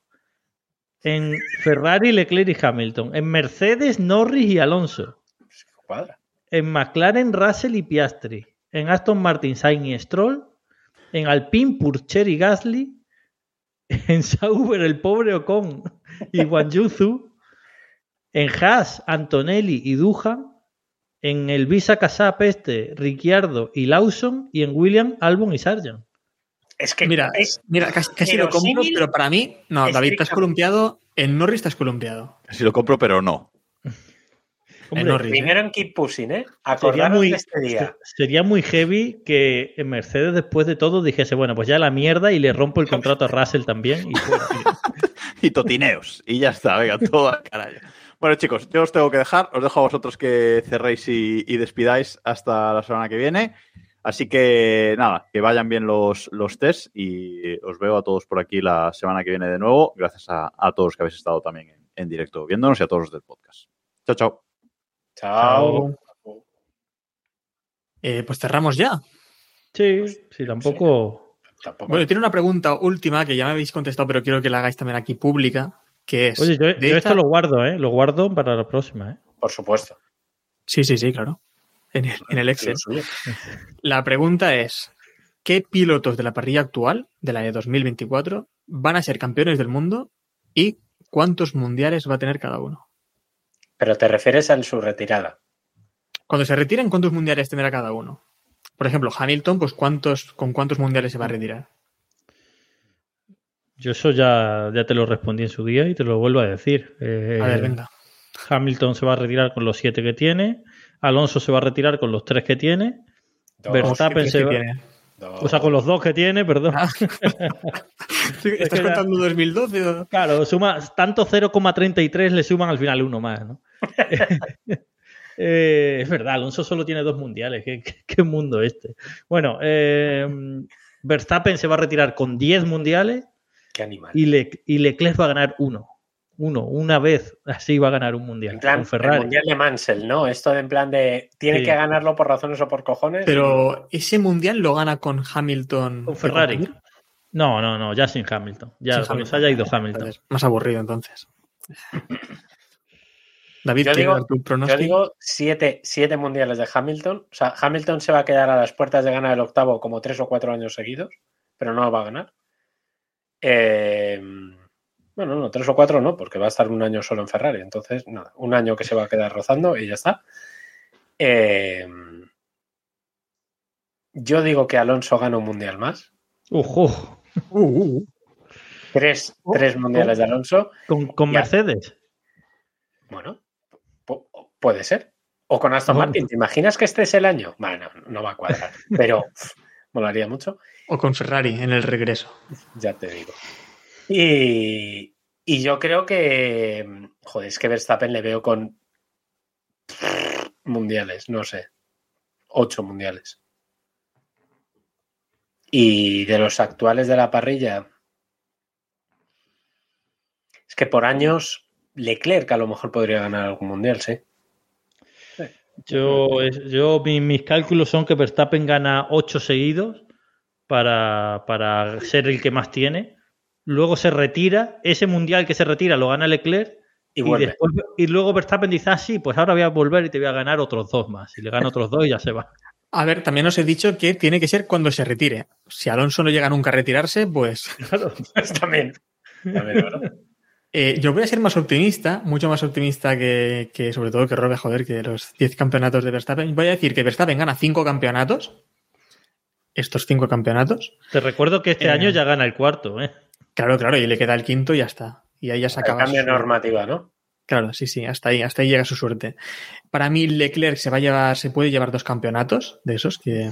En Ferrari, Leclerc y Hamilton. En Mercedes, Norris y Alonso. En McLaren, Russell y Piastri. En Aston Martin, Sainz y Stroll. En Alpine, Purcher y Gasly. En Sauber, el pobre Ocon y Guanyuzu. En Haas, Antonelli y Duhan. En el Visa Casap este, Ricciardo y Lawson. Y en William, Albon y Sargent. Es que Mira, es, mira, casi, casi lo compro, pero para mí, no, David, estás estrictamente. columpiado. En Norris estás columpiado. Si lo compro, pero no. Hombre, En Norris. ¿eh? primero en Keep Pushing, ¿eh? Sería muy, de este día. sería muy heavy que en Mercedes, después de todo, dijese, bueno, pues ya la mierda y le rompo el contrato a Russell también. Y fuera. Y totineos. Y ya está, venga, todo al carajo. Bueno, chicos, yo os tengo que dejar. Os dejo a vosotros que cerréis y, y despidáis hasta la semana que viene. Así que nada, que vayan bien los, los tests y os veo a todos por aquí la semana que viene de nuevo. Gracias a, a todos que habéis estado también en, en directo viéndonos y a todos los del podcast. Chao, chao. Chao. Eh, pues cerramos ya. Sí, sí, tampoco. Tampoco. Bueno, tiene una pregunta última que ya me habéis contestado, pero quiero que la hagáis también aquí pública, que es... Oye, yo, esta- esto lo guardo, ¿eh? Lo guardo para la próxima, ¿eh? Por supuesto. Sí, sí, sí, claro. En el, en el Excel. La pregunta es, ¿qué pilotos de la parrilla actual, de la de 2024, van a ser campeones del mundo y cuántos mundiales va a tener cada uno? Pero te refieres a su retirada. Cuando se retiren, ¿cuántos mundiales tendrá cada uno? Por ejemplo, Hamilton, pues ¿cuántos, ¿con cuántos mundiales se va a retirar? Yo eso ya, ya te lo respondí en su día y te lo vuelvo a decir. Eh, A ver, venga. Hamilton se va a retirar con los siete que tiene. Alonso se va a retirar con los tres que tiene. Dos, Verstappen ¿Qué se va-. O sea, con los dos que tiene, perdón. Ah. ¿Estás contando 2012? o? Claro, suma, tanto 0,33 le suman al final uno más, ¿no? Eh, es verdad, Alonso solo tiene dos mundiales. ¿Qué, qué- qué mundo este? Bueno, eh, Verstappen se va a retirar con 10 mundiales Qué animal. y, Le- y Leclerc va a ganar uno. Uno, una vez así va a ganar un mundial. En plan, con Ferrari. el mundial de Mansell, ¿no? Esto de en plan de tiene Sí. que ganarlo por razones o por cojones. Pero ese mundial lo gana con Hamilton. Con Ferrari. No, no, no, ya sin Hamilton. Ya Sin Hamilton. se haya ido Hamilton. Entonces, más aburrido entonces. David, Yo ¿qué digo- tu Yo pronóstico? digo siete, siete mundiales de Hamilton. O sea, Hamilton se va a quedar a las puertas de ganar el octavo como tres o cuatro años seguidos, pero no lo va a ganar. Eh, bueno, no, tres o cuatro no, porque va a estar un año solo en Ferrari. Entonces, nada, un año que se va a quedar rozando y ya está. Eh, yo digo que Alonso gana un mundial más. Ojo. Tres, tres mundiales de Alonso. Con, con. Mercedes. Bueno, pu- puede ser. O con Aston. Martin. ¿Te imaginas que este es el año? Bueno, no va a cuadrar. Pero pff, molaría mucho. O con Ferrari en el regreso. Ya te digo. Y, y yo creo que. Joder, es que Verstappen le veo con. Mundiales, no sé. Ocho mundiales. Y de los actuales de la parrilla. Es que por años. Leclerc a lo mejor podría ganar algún mundial, sí. Yo, es- yo mi- mis cálculos son que Verstappen gana ocho seguidos para, para ser el que más tiene. Luego se retira. Ese mundial que se retira lo gana Leclerc. Y Y, después, y luego Verstappen dice, ah, sí, pues ahora voy a volver y te voy a ganar otros dos más. Y le gana otros dos y ya se va. A ver, también os he dicho que tiene que ser cuando se retire. Si Alonso no llega nunca a retirarse, pues Pues también. Eh, yo voy a ser más optimista, mucho más optimista que, que sobre todo que Robe, joder, que los 10 campeonatos de Verstappen. Voy a decir que Verstappen gana 5 campeonatos. Estos 5 campeonatos. Te recuerdo que este Eh. año ya gana el cuarto, ¿eh? Claro, claro, y le queda el quinto y ya está. Y ahí ya se acaba. cambio normativa, ¿no? Claro, sí, sí, hasta ahí, hasta ahí llega su suerte. Para mí, Leclerc se va a llevar, se puede llevar dos campeonatos de esos que.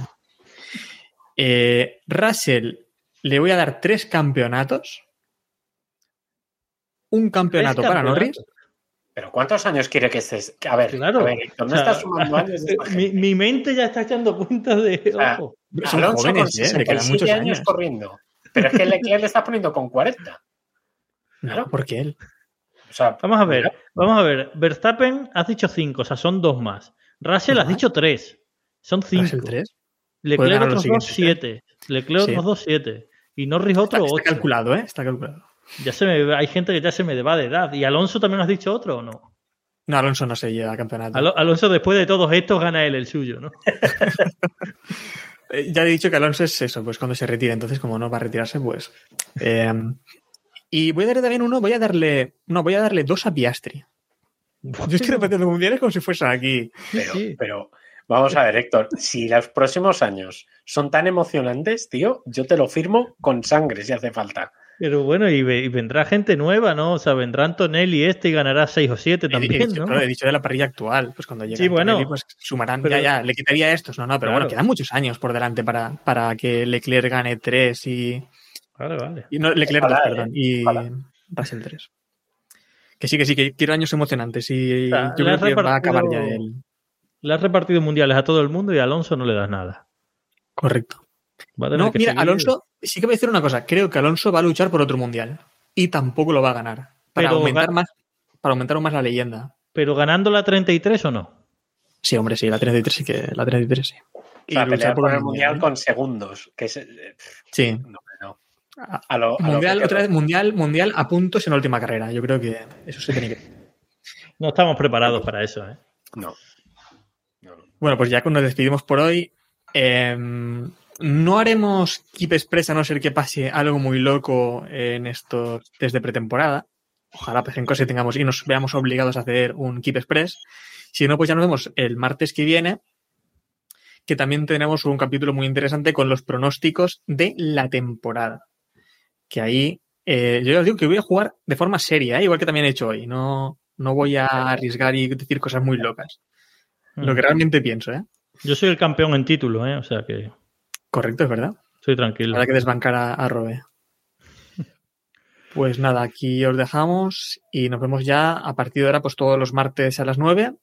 Eh, Russell le voy a dar tres campeonatos. Un campeonato para. Norris. Pero ¿cuántos años quiere que estés? A ver, Claro. a ver, no O sea, estás sumando años de Mi, mente ya está echando cuenta de. sea, ojo. Son Alonso con jóvenes, ¿eh? Le quedan 67 muchos años años. corriendo. Pero es que Leclerc le está poniendo con 40. No, porque él. O sea, Vamos a ver, mira, vamos a ver. Verstappen has dicho cinco, o sea, son dos más. Russell has dicho tres. Son cinco. Russell 3. Puede Leclerc ganar los otros dos, siguientes, siete. Leclerc Sí. otros dos, siete. Y Norris otro, Está, está ocho. calculado, ¿eh? Está calculado. Ya se me, hay gente que ya se me va de edad. ¿Y Alonso también has dicho otro o no? No, Alonso no se lleva campeonato. Alo- Alonso, después de todos estos, gana él el suyo, ¿no? Eh, ya he dicho que Alonso es eso, pues cuando se retire. Entonces, como no va a retirarse, pues. eh, y voy a darle también uno, voy a darle. No, voy a darle dos a Piastri. Yo estoy repitiendo mundiales como si fuese aquí. pero, sí. pero vamos a ver, Héctor, si los próximos años son tan emocionantes, tío, yo te lo firmo con sangre si hace falta. Pero bueno, y, ve- y vendrá gente nueva, ¿no? O sea, vendrá Antonelli este y ganará seis o siete He, he también, dicho, ¿no? claro, he dicho de la parrilla actual. Pues cuando llegue Sí, bueno. Pues sumarán. Pero- ya, ya, le quitaría estos. No, no, pero Claro. bueno, quedan muchos años por delante para, para que Leclerc gane tres y. Vale, vale. y no, Leclerc dos, Ojalá, perdón. eh, Y. Russell 3. Que sí, que sí, que quiero años emocionantes. Y O sea, yo creo que va a acabar ya el. Le has repartido mundiales a todo el mundo y a Alonso no le das nada. Correcto. Va a tener No, que mira, seguir- Alonso, sí que voy a decir una cosa. Creo que Alonso va a luchar por otro mundial. Y tampoco lo va a ganar. Para Pero aumentar más, para aumentar aún más la leyenda. Pero ganando la 33 o no? Sí, hombre, sí, la 33 sí que. La 33 sí. O sea, luchar por un el mundial ¿eh? con segundos. Que es, eh, Sí. no, no. A lo, a lo Mundial, otra vez, mundial, mundial a puntos en la última carrera. Yo creo que eso se tiene que. No estamos preparados para eso, ¿eh? No. No, no. Bueno, pues ya nos despedimos por hoy. Eh, no haremos Keep Express a no ser que pase algo muy loco en estos desde pretemporada. Ojalá pues en cosas tengamos y nos veamos obligados a hacer un Keep Express. Si no, pues ya nos vemos el martes que viene, que también tenemos un capítulo muy interesante con los pronósticos de la temporada. Que ahí, eh, yo os digo que voy a jugar de forma seria, ¿eh? igual que también he hecho hoy. No, no voy a arriesgar y decir cosas muy locas. Lo que realmente pienso, ¿eh? Yo soy el campeón en título, ¿eh? O sea que Correcto, es verdad. estoy tranquilo. Habrá que desbancar a, a Robe. Pues nada, aquí os dejamos y nos vemos ya a partir de ahora, pues todos los martes a las 9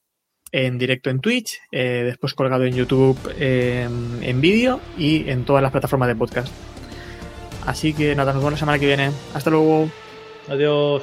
en directo en Twitch, eh, después colgado en YouTube eh, en vídeo y en todas las plataformas de podcast. Así que nada, nos vemos la semana que viene. Hasta luego. Adiós.